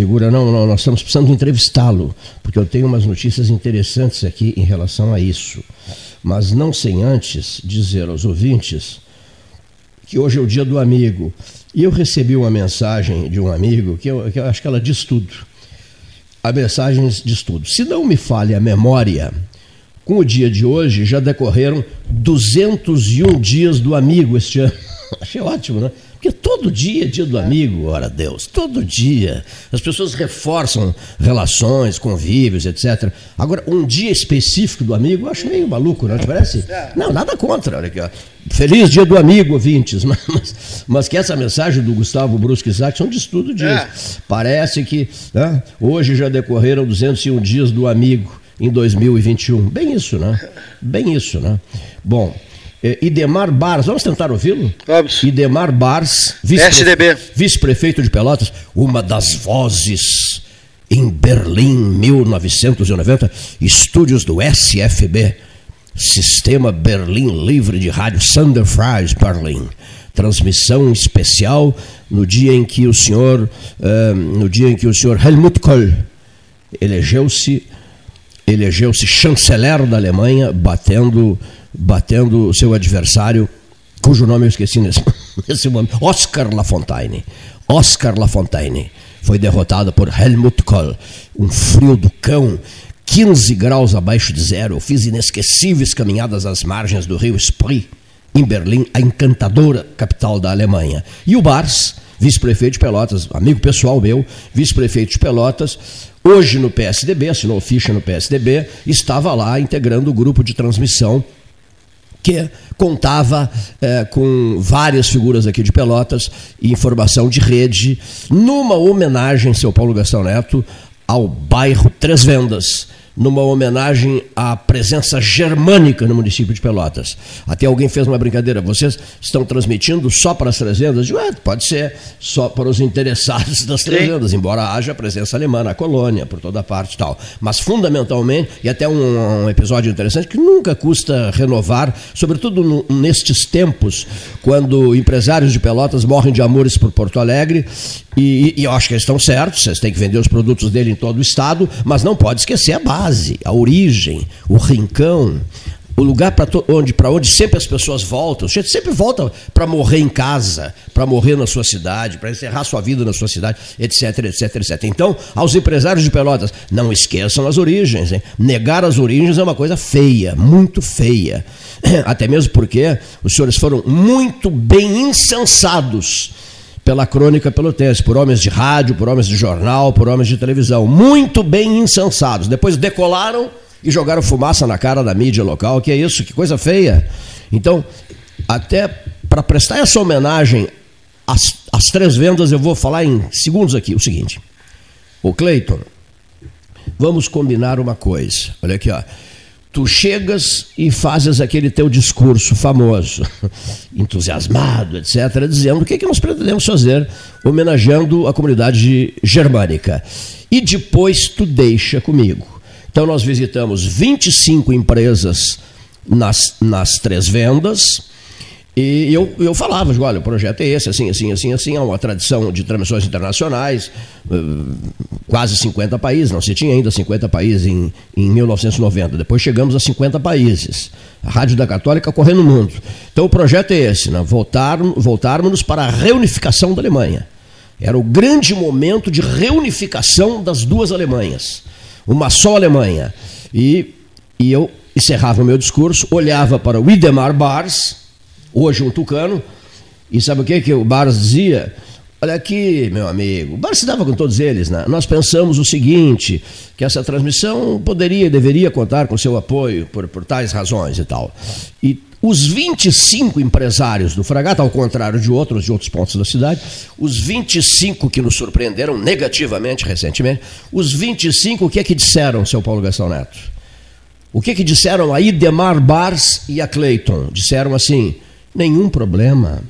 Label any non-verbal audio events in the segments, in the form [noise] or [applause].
figura, não, não, nós estamos precisando entrevistá-lo, porque eu tenho umas notícias interessantes aqui em relação a isso. Mas não sem antes dizer aos ouvintes que hoje é o dia do amigo. E eu recebi uma mensagem de um amigo que eu, que eu acho que ela diz tudo. A mensagem diz tudo. Se não me falha a memória, com o dia de hoje já decorreram 201 dias do amigo este ano. [laughs] Achei ótimo, né? Todo dia é dia do amigo, ora Deus, todo dia. As pessoas reforçam relações, convívios, etc. Agora, um dia específico do amigo, eu acho meio maluco, não te parece? Não, nada contra. Olha aqui, ó. Feliz dia do amigo, ouvintes. [laughs] Mas, mas, mas que essa mensagem do Gustavo Brusque Saxon diz tudo disso. É. Parece que né, hoje já decorreram 201 dias do amigo em 2021. Bem isso, né? Bem isso, né? Bom. É, Idemar Bars, vamos tentar ouvi-lo? Vamos. Idemar Bars, vice-prefeito vice de Pelotas, uma das vozes em Berlim, 1990, estúdios do SFB, Sistema Berlim Livre de Rádio Sander Fries Berlim. Transmissão especial no dia em que o senhor, uh, no dia em que o senhor Helmut Kohl elegeu-se elegeu-se chanceler da Alemanha, batendo batendo o seu adversário, cujo nome eu esqueci nesse, [laughs] nesse momento, Oscar Lafontaine. Oscar Lafontaine foi derrotado por Helmut Kohl. Um frio do cão, 15 graus abaixo de zero. Eu fiz inesquecíveis caminhadas às margens do rio Spree, em Berlim, a encantadora capital da Alemanha. E o Bars, vice-prefeito de Pelotas, amigo pessoal meu, vice-prefeito de Pelotas, hoje no PSDB, assinou ficha no PSDB, estava lá integrando o grupo de transmissão que contava é, com várias figuras aqui de Pelotas e informação de rede, numa homenagem, seu Paulo Gastão Neto, ao bairro Três Vendas numa homenagem à presença germânica no município de Pelotas. Até alguém fez uma brincadeira, vocês estão transmitindo só para as trezendas? Digo, é, pode ser só para os interessados das trezendas, embora haja presença alemã na colônia, por toda parte e tal. Mas fundamentalmente, e até um, um episódio interessante, que nunca custa renovar, sobretudo no, nestes tempos, quando empresários de Pelotas morrem de amores por Porto Alegre, e, e eu acho que eles estão certos, vocês têm que vender os produtos dele em todo o estado, mas não pode esquecer a base base, a origem, o rincão, o lugar para onde, onde sempre as pessoas voltam. Você sempre volta para morrer em casa, para morrer na sua cidade, para encerrar sua vida na sua cidade, etc, etc, etc. Então, aos empresários de Pelotas, não esqueçam as origens. Hein? Negar as origens é uma coisa feia, muito feia. [clears throat] Até mesmo porque os senhores foram muito bem insensados pela crônica pelotense, por homens de rádio, por homens de jornal, por homens de televisão, muito bem insensados. Depois decolaram e jogaram fumaça na cara da mídia local, que é isso, que coisa feia. Então, até para prestar essa homenagem às, às três vendas, eu vou falar em segundos aqui o seguinte. O Cleiton, vamos combinar uma coisa. Olha aqui, ó tu chegas e fazes aquele teu discurso famoso, [laughs] entusiasmado, etc., dizendo o que, é que nós pretendemos fazer, homenageando a comunidade germânica. E depois tu deixa comigo. Então nós visitamos 25 empresas nas, nas três vendas, e eu, eu falava, olha, o projeto é esse, assim, assim, assim, assim, é uma tradição de transmissões internacionais, eh, quase 50 países, não se tinha ainda 50 países em, em 1990, depois chegamos a 50 países. A Rádio da Católica correndo o mundo. Então o projeto é esse, né? Voltar, voltarmos para a reunificação da Alemanha. Era o grande momento de reunificação das duas Alemanhas. Uma só Alemanha. E, e eu encerrava o meu discurso, olhava para o Idemar Bars, hoje um tucano, e sabe o que, que o Barros dizia? Olha aqui, meu amigo, o Barros se dava com todos eles, né? Nós pensamos o seguinte, que essa transmissão poderia e deveria contar com seu apoio por, por tais razões e tal. E os 25 empresários do Fragata, ao contrário de outros de outros pontos da cidade, os 25 que nos surpreenderam negativamente recentemente, os 25 o que é que disseram, seu Paulo Gastão Neto? O que é que disseram a Idemar Bars e a Clayton? Disseram assim: nenhum problema.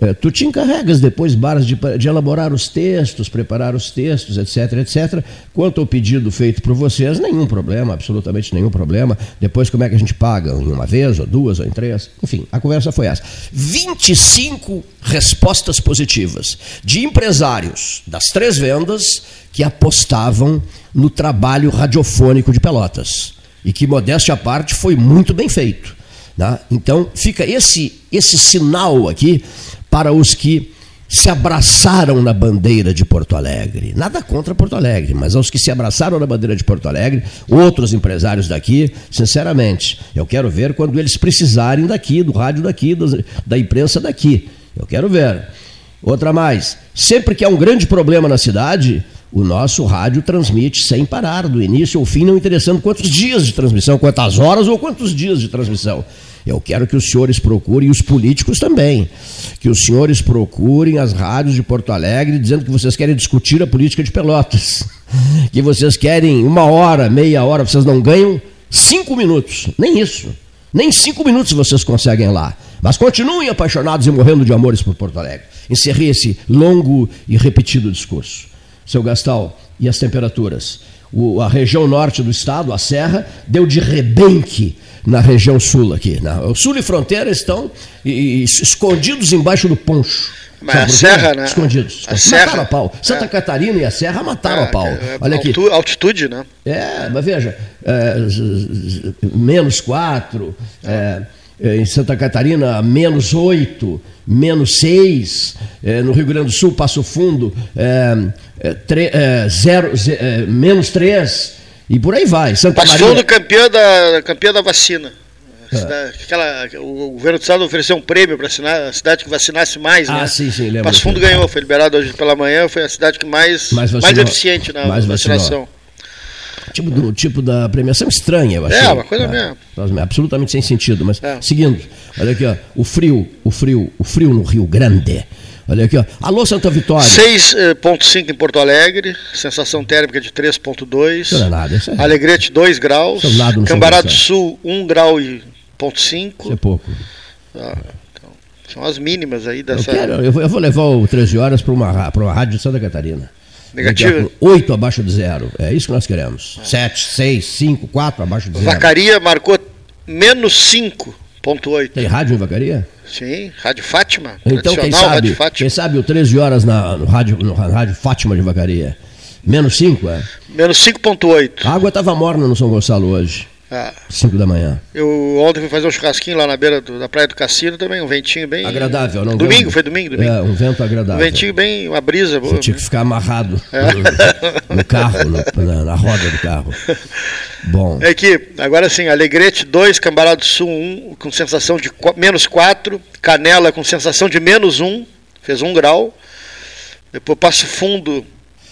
É, tu te encarregas depois, Baras, de, de, elaborar os textos, preparar os textos, etc, etc. Quanto ao pedido feito por vocês, nenhum problema, absolutamente nenhum problema. Depois, como é que a gente paga? Em uma vez, ou duas, ou em três? Enfim, a conversa foi essa. 25 respostas positivas de empresários das três vendas que apostavam no trabalho radiofônico de Pelotas. E que, modéstia à parte, foi muito bem feito. Né? Então, fica esse, esse sinal aqui para os que se abraçaram na bandeira de Porto Alegre. Nada contra Porto Alegre, mas aos que se abraçaram na bandeira de Porto Alegre, outros empresários daqui, sinceramente, eu quero ver quando eles precisarem daqui, do rádio daqui, da imprensa daqui. Eu quero ver. Outra mais, sempre que há um grande problema na cidade, o nosso rádio transmite sem parar, do início ao fim, não interessando quantos dias de transmissão, quantas horas ou quantos dias de transmissão. Eu quero que os senhores procurem, e os políticos também, que os senhores procurem as rádios de Porto Alegre dizendo que vocês querem discutir a política de Pelotas, [laughs] que vocês querem uma hora, meia hora, vocês não ganham cinco minutos, nem isso. Nem cinco minutos vocês conseguem lá. Mas continuem apaixonados e morrendo de amores por Porto Alegre. Encerrei esse longo e repetido discurso. Seu Gastal, e as temperaturas? O, a região norte do estado, a Serra, deu de rebenque na região sul aqui. Na, o sul e fronteira estão e, e, escondidos embaixo do poncho. Mas a serra, né? Escondidos. A serra, mataram a pau. Santa é. Catarina e a serra mataram é, a pau. É, Olha aqui. Altitude, né? É, mas veja, é, menos 4, é, é, em Santa Catarina, menos 8, menos 6, no Rio Grande do Sul, Passo Fundo, tre, zero, menos 3. E por aí vai. Santa Passou Maria... do campeão da, campeão da vacina. É. Aquela, o governo do estado ofereceu um prêmio para a cidade que vacinasse mais, ah, né? sim, sim, lembro. Passo Fundo ganhou, foi liberado hoje pela manhã, foi a cidade que mais, mais, mais eficiente na mais vacinação. Tipo, do, tipo da premiação estranha, eu achei. É, uma coisa é, mesmo. Absolutamente sem sentido, mas é. seguindo, olha aqui, ó, o frio, o frio, o frio no Rio Grande Olha aqui, ó. Alô, Santa Vitória. 6,5 em Porto Alegre, sensação térmica de 3,2. Isso não é nada, isso é... Alegrete, 2 graus. Cambará do Sul, 1 grau e ponto 5. Isso é pouco. Ah, então, são as mínimas aí dessa. Eu, quero, eu, vou, eu vou levar o 13 horas para uma, uma rádio de Santa Catarina. Negativo? 8 abaixo de zero. É isso que nós queremos. 7, 6, 5, 4 abaixo de zero. Vacaria marcou menos 5,8. Tem rádio em Vacaria? Sim, Rádio Fátima. Então, quem sabe, quem sabe o 13 horas na, no, rádio, no Rádio Fátima de Vacaria? Menos 5, é? Menos 5,8. A água estava morna no São Gonçalo hoje. 5 ah. da manhã. Eu ontem fui fazer um churrasquinho lá na beira do, da Praia do Cassino também, um ventinho bem. Agradável, não? Domingo, foi domingo, domingo. É, um vento agradável. Um ventinho bem, uma brisa boa. Você tinha que ficar amarrado é. no, carro, no, na, na, roda do carro. Bom. É que, agora sim, Alegrete 2, Cambará do Sul 1, um, com sensação de menos 4, Canela com sensação de menos 1, um, fez 1 um grau. Depois Passo Fundo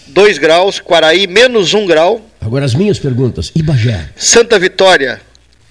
2 graus, Quaraí menos 1 grau. Agora as minhas perguntas. E Bagé? Santa Vitória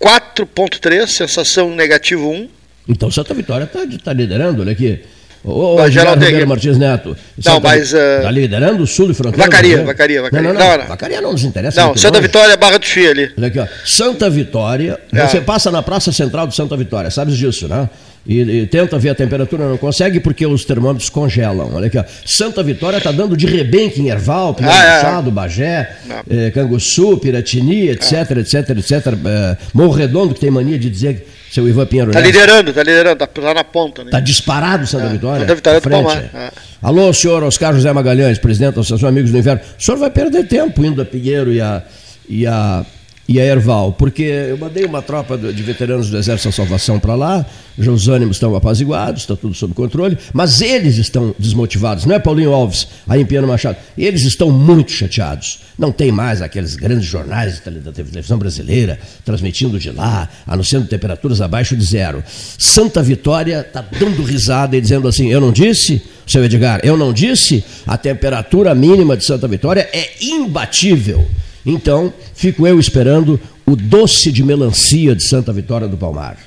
4.3, sensação negativo 1. Então Santa Vitória está tá liderando, olha aqui. Ô, ô Geraldo Ribeiro Martins Neto. Não, mas. Está uh... liderando o sul e fronteira? Vacaria, Vacaria, Vacaria. Não, não, não. não, Vacaria não nos interessa. Não, Santa longe. Vitória, Barra do Chia ali. Olha aqui, ó. Santa Vitória. É. Você passa na Praça Central de Santa Vitória, sabes disso, né? E, e, tenta ver a temperatura, não consegue porque os termômetros congelam. Olha aqui, ó. Santa Vitória está dando de rebenque em Erval, Pinhal ah, Machado, é. Bagé, eh, Canguçu, Piratini, etc, é. etc, etc. Eh, Morro Redondo, que tem mania de dizer seu Ivan Pinheiro. Está liderando, está liderando, está tá na ponta. Está né? disparado Santa é. Vitória. Santa Vitória Palmar. É. Alô, senhor Oscar José Magalhães, presidente da Associação Amigos do Inverno. O senhor vai perder tempo indo a Pinheiro e a, e a e a Erval, porque eu mandei uma tropa de veteranos do Exército da Salvação para lá, já os ânimos estão apaziguados, está tudo sob controle, mas eles estão desmotivados, não é Paulinho Alves, aí em Piano Machado, eles estão muito chateados. Não tem mais aqueles grandes jornais da televisão brasileira transmitindo de lá, anunciando temperaturas abaixo de zero. Santa Vitória está dando risada e dizendo assim: eu não disse, seu Edgar, eu não disse, a temperatura mínima de Santa Vitória é imbatível. Então, fico eu esperando o doce de melancia de Santa Vitória do Palmar,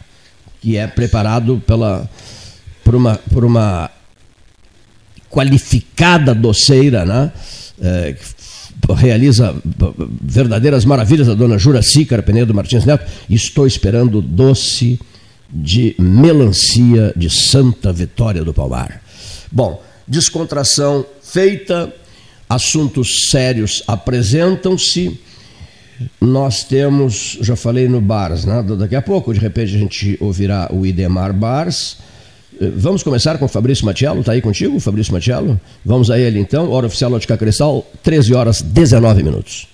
que é preparado pela, por, uma, por uma qualificada doceira, né? É, realiza verdadeiras maravilhas, a dona Juraci Carpenedo Martins Neto. Estou esperando o doce de melancia de Santa Vitória do Palmar. Bom, descontração feita, assuntos sérios apresentam-se. Nós temos, já falei no Bars, né? daqui a pouco, de repente, a gente ouvirá o Idemar Bars. Eh, vamos começar com o Fabrício Matiello, está aí contigo, Fabrício Matiello? Vamos a ele então, hora oficial Ótica Cristal, 13 horas 19 minutos.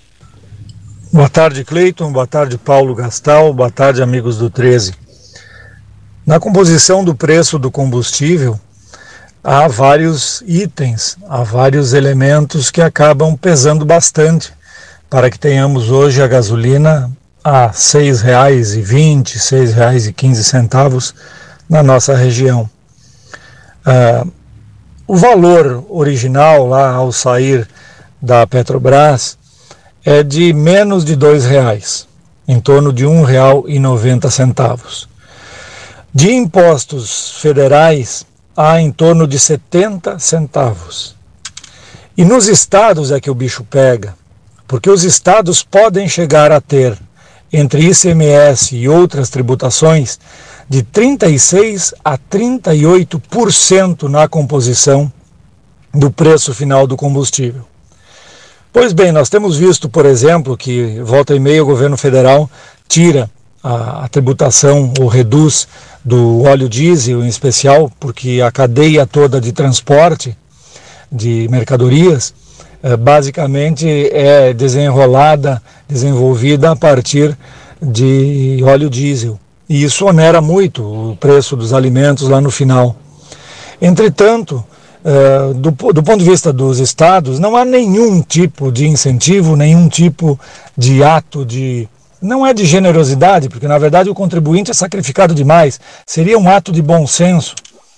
Boa tarde, Cleiton. Boa tarde, Paulo Gastal. Boa tarde, amigos do 13. Na composição do preço do combustível, há vários itens, há vários elementos que acabam pesando bastante para que tenhamos hoje a gasolina a R$ 6,20, R$ 6,15 na nossa região. Ah, o valor original lá ao sair da Petrobras é de menos de R$ reais, em torno de R$ 1,90. De impostos federais, há em torno de 70 centavos. E nos estados é que o bicho pega, porque os estados podem chegar a ter, entre ICMS e outras tributações, de 36 a 38% na composição do preço final do combustível. Pois bem, nós temos visto, por exemplo, que volta e meia o governo federal tira a, a tributação ou reduz do óleo diesel em especial, porque a cadeia toda de transporte de mercadorias eh, basicamente é desenrolada, desenvolvida a partir de óleo diesel. E isso onera muito o preço dos alimentos lá no final. Entretanto, eh, do, do ponto de vista dos estados, não há nenhum tipo de incentivo, nenhum tipo de ato de não é de generosidade, porque na verdade o contribuinte é sacrificado demais, seria um ato de bom senso,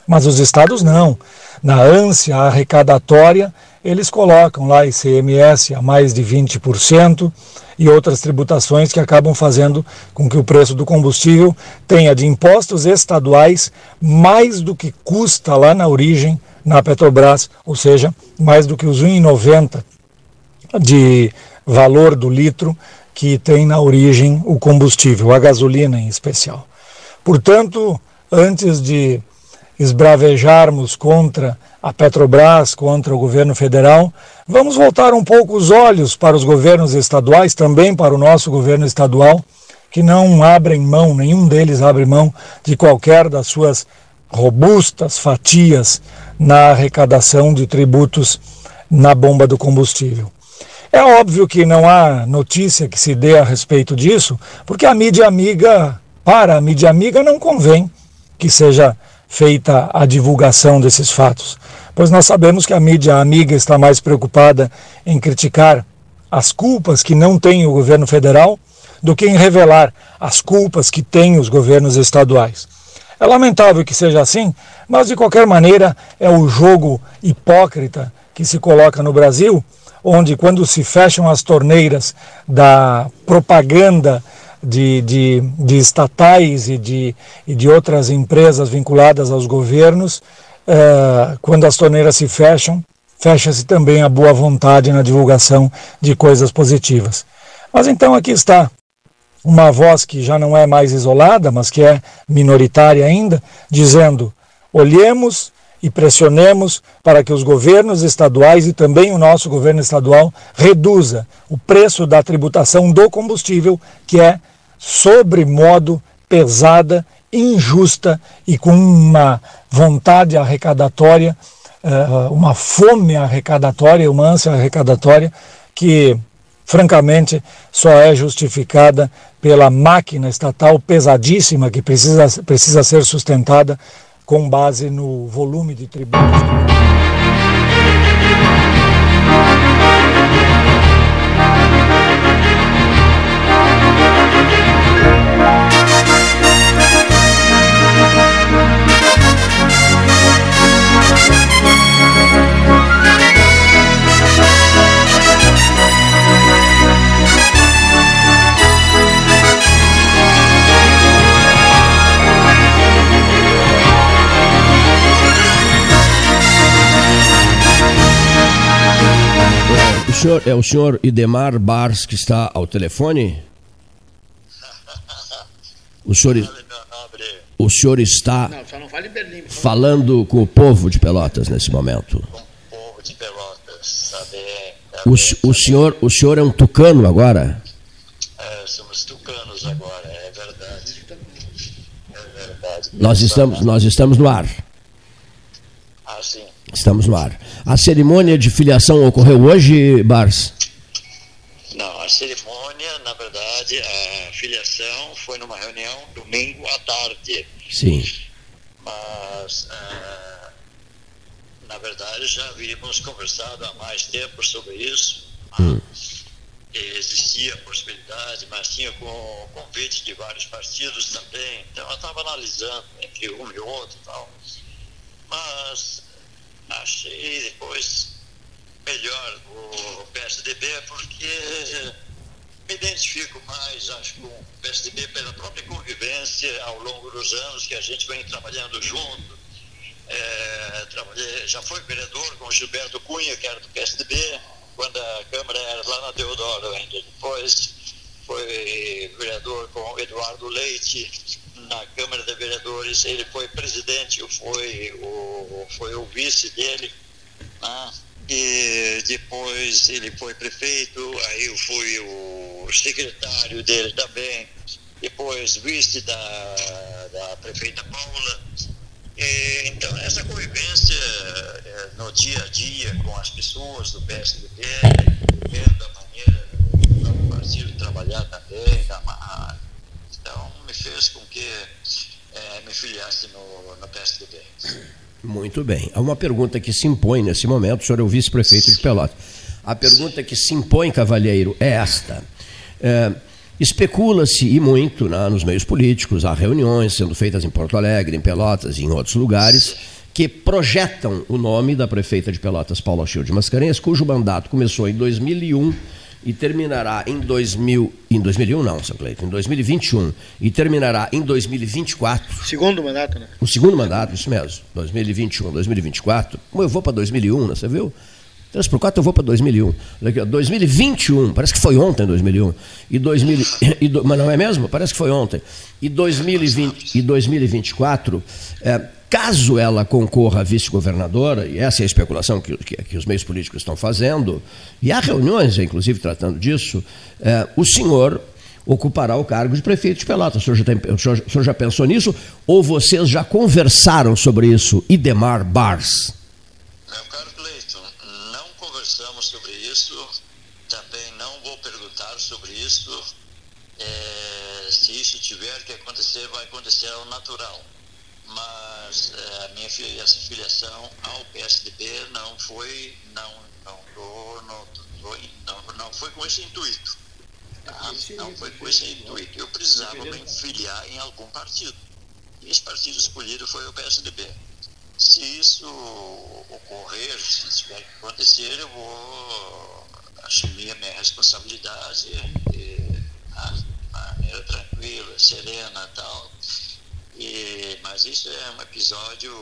mas os estados não. Na ânsia arrecadatória, eles colocam lá ICMS a mais de 20% e outras tributações que acabam fazendo com que o preço do combustível tenha de impostos estaduais mais do que custa lá na origem na Petrobras, ou seja, mais do que os 1,90 de valor do litro que tem na origem o combustível, a gasolina em especial. Portanto, antes de esbravejarmos contra a Petrobras, contra o governo federal, vamos voltar um pouco os olhos para os governos estaduais, também para o nosso governo estadual, que não abrem mão, nenhum deles abre mão de qualquer das suas robustas fatias na arrecadação de tributos na bomba do combustível. É óbvio que não há notícia que se dê a respeito disso, porque a mídia amiga, para a mídia amiga, não convém que seja feita a divulgação desses fatos, pois nós sabemos que a mídia amiga está mais preocupada em criticar as culpas que não tem o governo federal do que em revelar as culpas que têm os governos estaduais. É lamentável que seja assim, mas de qualquer maneira é o jogo hipócrita que se coloca no Brasil onde quando se fecham as torneiras da propaganda de, de, de estatais e de, e de outras empresas vinculadas aos governos, eh, quando as torneiras se fecham, fecha-se também a boa vontade na divulgação de coisas positivas. Mas então aqui está uma voz que já não é mais isolada, mas que é minoritária ainda, dizendo: olhemos e pressionemos para que os governos estaduais e também o nosso governo estadual reduza o preço da tributação do combustível, que é sobremodo pesada, injusta e com uma vontade arrecadatória, eh, uma fome arrecadatória, uma ânsia arrecadatória que francamente só é justificada pela máquina estatal pesadíssima que precisa, precisa ser sustentada com base no volume de tributos. Senhor, é o senhor Idemar Bars que está ao telefone? O senhor, o senhor está Não, Berlim. falando com o povo de Pelotas nesse momento. com o povo de Pelotas, saber. O, senhor, o senhor é um tucano agora? É, somos tucanos agora, é verdade. É verdade. Nós estamos, nós estamos no ar. Ah, sim. Estamos no ar. A cerimônia de filiação ocorreu hoje, Bars? Não, a cerimônia, na verdade, a filiação foi numa reunião domingo à tarde. Sim. Mas, ah, na verdade, já havíamos conversado há mais tempo sobre isso. Hum. Existia a possibilidade, mas tinha com convite de vários partidos também. Então, eu estava analisando entre um e outro e tal. Mas achei depois melhor o PSDB porque me identifico mais, acho, com o PSDB pela própria convivência ao longo dos anos que a gente vem trabalhando junto. É, trabalhei, já fui vereador com Gilberto Cunha, que era do PSDB, quando a Câmara era lá na Deodoro ainda. Depois foi vereador com Eduardo Leite na Câmara de Vereadores. Ele foi presidente, fui o, foi o vice dele. né? E depois ele foi prefeito, aí eu fui o secretário dele também, depois vice da, da prefeita Paula. E, então, essa convivência eh, no dia a dia com as pessoas do PSDB, vendo a maneira do partido trabalhar também, da, ma- então me fez com que eh, me filiasse no, no PSDB. Muito bem. Há uma pergunta que se impõe nesse momento, o senhor é o vice-prefeito de Pelotas. A pergunta que se impõe, cavalheiro, é esta. É, Especula-se, e muito né, nos meios políticos, há reuniões sendo feitas em Porto Alegre, em Pelotas e em outros lugares, que projetam o nome da prefeita de Pelotas, Paula Chil de Mascarenhas, cujo mandato começou em 2001 e terminará em 2000, em 2001 não, São Cleito, em 2021 e terminará em 2024 Segundo mandato, né? o segundo mandato, isso mesmo, 2021, 2024. Como eu vou para 2001, né, você viu? 3 por 4 eu vou para 2001. Olha aqui, ó, 2021, parece que foi ontem 2001. E 2000, e do- mas não é mesmo? Parece que foi ontem. E 2020 e 2024, é, caso ela concorra a vice-governadora, e essa é a especulação que, que- que os meios políticos estão fazendo, e há reuniões, inclusive, tratando disso, é, o senhor ocupará o cargo de prefeito de Pelotas. O senhor, já tem- o senhor- o senhor já pensou nisso? Ou vocês já conversaram sobre isso, Idemar Bars? Meu caro Cleiton, não conversamos sobre isso, também não vou perguntar sobre isso. É, se isso tiver que acontecer, vai acontecer ao natural. Mas é, a minha filiação ao PSDB não foi, não, não, não, não, não foi com esse intuito. tá? Não foi com esse intuito. Eu precisava me filiar em algum partido. E esse partido escolhido foi o PSDB. Se isso ocorrer, se tiver que acontecer, eu vou assumir a minha responsabilidade de a- maneira tranquila, serena e tal. E, mas isso é um episódio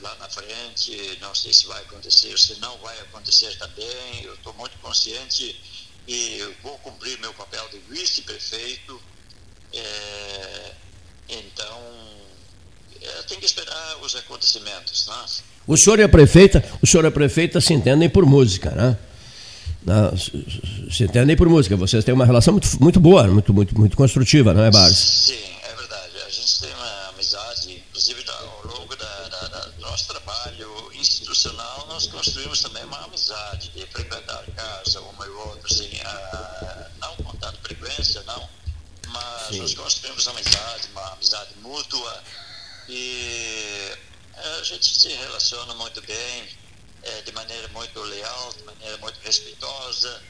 lá na frente, não sei se vai acontecer, se não vai acontecer também. Eu estou muito consciente e vou cumprir meu papel de vice-prefeito. É, então, é, tem que esperar os acontecimentos, né? O senhor e a prefeita, o senhor e a prefeita se entendem por música, né? Não, se- entendem por música. Vocês têm uma relação muito, muito boa, muito, muito, muito construtiva, não é, Bars? Sim, nós construímos amizade, uma amizade mútua e a gente se relaciona muito bem, eh, de maneira muito leal, de maneira muito respeitosa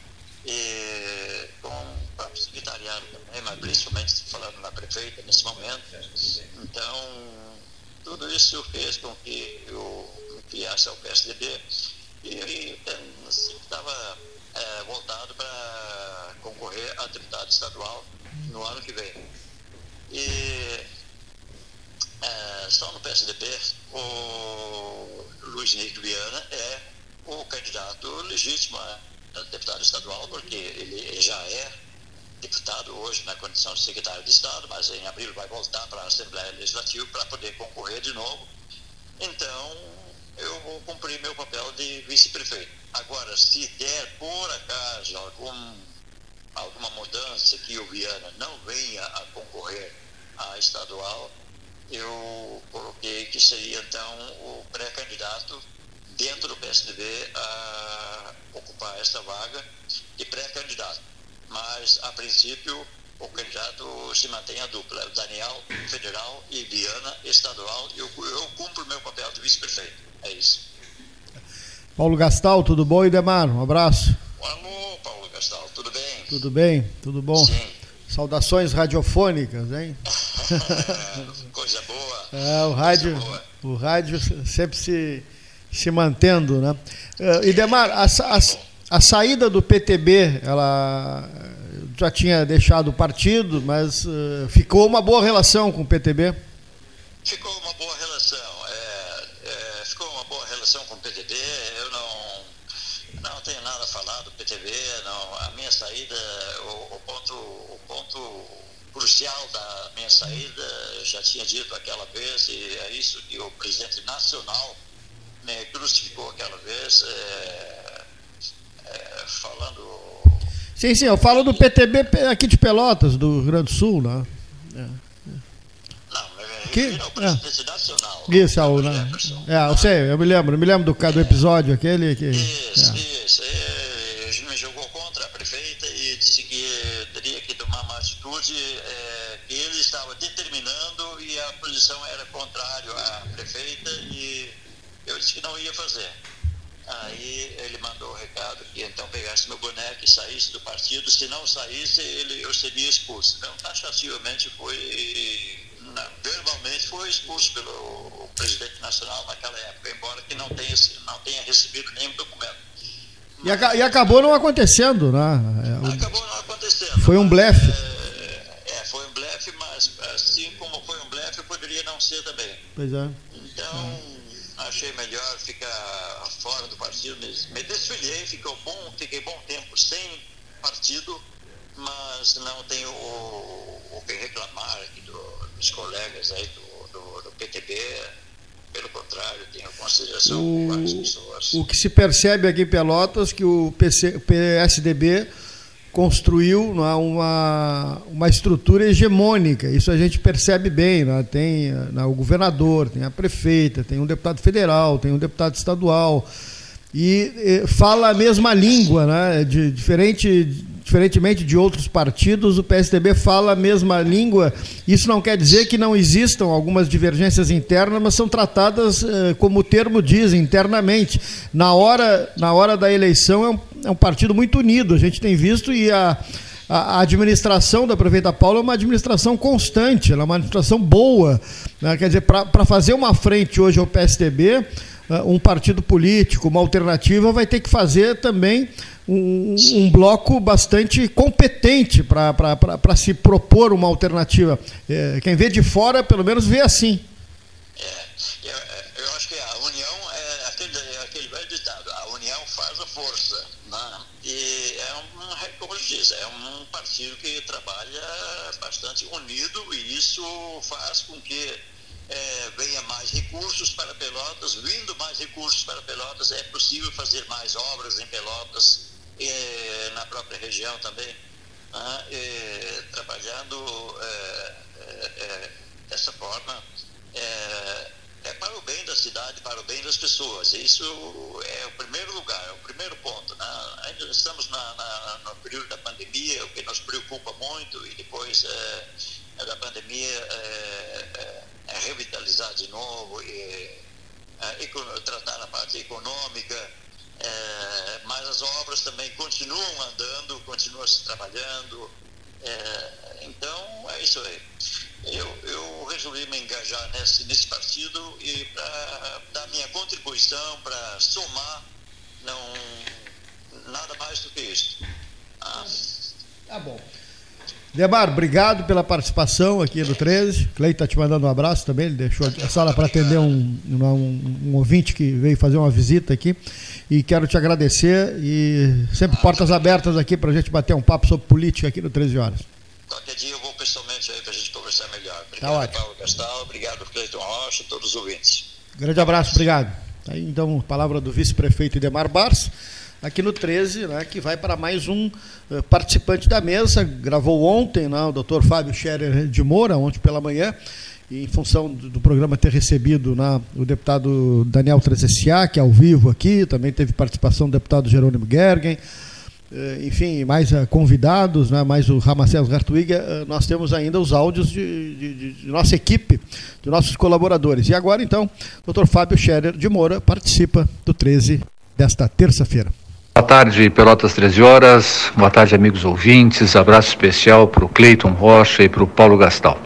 e com o próprio secretariado também, mas principalmente falando na prefeita nesse momento. Então, tudo isso fez com que eu filiasse ao PSDB e ele estava voltado para concorrer a deputado estadual no ano que vem. E é, só no PSDB, o Luiz Henrique Viana é o candidato legítimo a deputado estadual, porque ele já é deputado hoje na condição de secretário de Estado, mas em abril vai voltar para a Assembleia Legislativa para poder concorrer de novo. Então, eu vou cumprir meu papel de vice-prefeito. Agora, se der por acaso algum, alguma mudança que o Viana não venha a concorrer à estadual, eu coloquei que seria então o pré-candidato dentro do PSDB a ocupar esta vaga de pré-candidato. Mas, a princípio, o candidato se mantém a dupla, Daniel federal e Viana estadual. Eu, eu cumpro meu papel de vice-prefeito. É isso. Paulo Gastal, tudo bom, Idemar? Um abraço. Alô, Paulo Gastal, tudo bem? Tudo bem, tudo bom. Sim. Saudações radiofônicas, hein? [laughs] Coisa boa. É, o rádio, o rádio sempre se, se mantendo, né? Uh, Idemar, a, a, a saída do PTB, ela já tinha deixado o partido, mas uh, ficou uma boa relação com o PTB? Ficou uma boa relação. Minha saída, o, o ponto, o ponto crucial da minha saída, eu já tinha dito aquela vez, e é isso que o presidente nacional me crucificou aquela vez, é, é, falando Sim, sim, eu falo do PTB aqui de Pelotas, do Rio Grande do Sul, né? É. Não, que, é o presidente nacional. Isso, é o, né? É, eu sei, eu me lembro, eu me lembro do, do episódio aquele que. Mandou o recado que então pegasse meu boneco e saísse do partido. Se não saísse, ele, eu seria expulso. Então, taxativamente foi, verbalmente foi expulso pelo presidente nacional naquela época, embora que não tenha, não tenha recebido nenhum documento. E, e acabou não acontecendo, né? Acabou não acontecendo. Foi um blefe. É, é, foi um blefe, mas assim como foi um blefe, poderia não ser também. Pois é. Então achei melhor ficar fora do partido. Me desfilhei, ficou bom, fiquei bom tempo sem partido, mas não tenho o, o que reclamar aqui do, dos colegas aí do, do, do, PTB. Pelo contrário, tenho consideração o, com várias pessoas. O que se percebe aqui em Pelotas que o PC, PSDB construiu é, uma, uma estrutura hegemônica. Isso a gente percebe bem. Né? Tem né, o governador, tem a prefeita, tem um deputado federal, tem um deputado estadual. E, e fala a mesma língua, né? De, diferente diferentemente de outros partidos, o PSDB fala a mesma língua. Isso não quer dizer que não existam algumas divergências internas, mas são tratadas eh, como o termo diz, internamente. Na hora, na hora da eleição é um, é um partido muito unido, a gente tem visto, e a, a administração da prefeita Paula é uma administração constante, ela é uma administração boa. Né? Quer dizer, para fazer uma frente hoje ao PSDB, eh, um partido político, uma alternativa, vai ter que fazer também um, bloco bastante competente para se propor uma alternativa. É, quem vê de fora, pelo menos, vê assim. É, eu, eu acho que a união é aquele, aquele velho ditado: a união faz a força. Né? E é um, como eu disse, é um partido que trabalha bastante unido e isso faz com que é, venha mais recursos para Pelotas, vindo mais recursos para Pelotas, é possível fazer mais obras em Pelotas, e na própria região também, né, trabalhando é, é, é, dessa forma é, é, para o bem da cidade, para o bem das pessoas. Isso é o primeiro lugar, é o primeiro ponto. Né? Ainda estamos na, na, no período da pandemia, o que nos preocupa muito, e depois é, da pandemia é, é, revitalizar de novo e, e tratar a parte econômica é, mas as obras também continuam andando, continuam se trabalhando. É, então, é isso aí. Eu, eu resolvi me engajar nesse, nesse partido e para dar minha contribuição, para somar, não, nada mais do que isso. Ah. Tá bom. Demar, obrigado pela participação aqui do 13. Cleiton está te mandando um abraço também. Ele deixou a sala para atender um, um, um, ouvinte que veio fazer uma visita aqui. E quero te agradecer e sempre portas abertas aqui para a gente bater um papo sobre política aqui no 13 Horas. Qualquer dia eu vou pessoalmente aí para a gente conversar melhor. Tá Obrigado, tá ótimo. Paulo Gastal, obrigado, Cleiton Rocha todos os ouvintes. Grande abraço, obrigado. Aí, então, palavra do vice-prefeito Idemar Bars, aqui no 13, né, que vai para mais um uh, participante da mesa. Gravou ontem né, o doutor Fábio Scherer de Moura, ontem pela manhã, em função do, programa ter recebido né, o deputado Daniel Trezessiá, que é ao vivo aqui, também teve participação do deputado Jerônimo Gergen, uh, enfim, mais uh, convidados, né, mais o Ramacés Gartwiga, nós temos ainda os áudios de, de, de, nossa equipe, de nossos colaboradores. E agora, então, o doutor Fábio Scherer de Moura participa do 13 desta terça-feira. Boa tarde, Pelotas 13 horas. Boa tarde, amigos ouvintes. Abraço especial para o Cleiton Rocha e para o Paulo Gastal.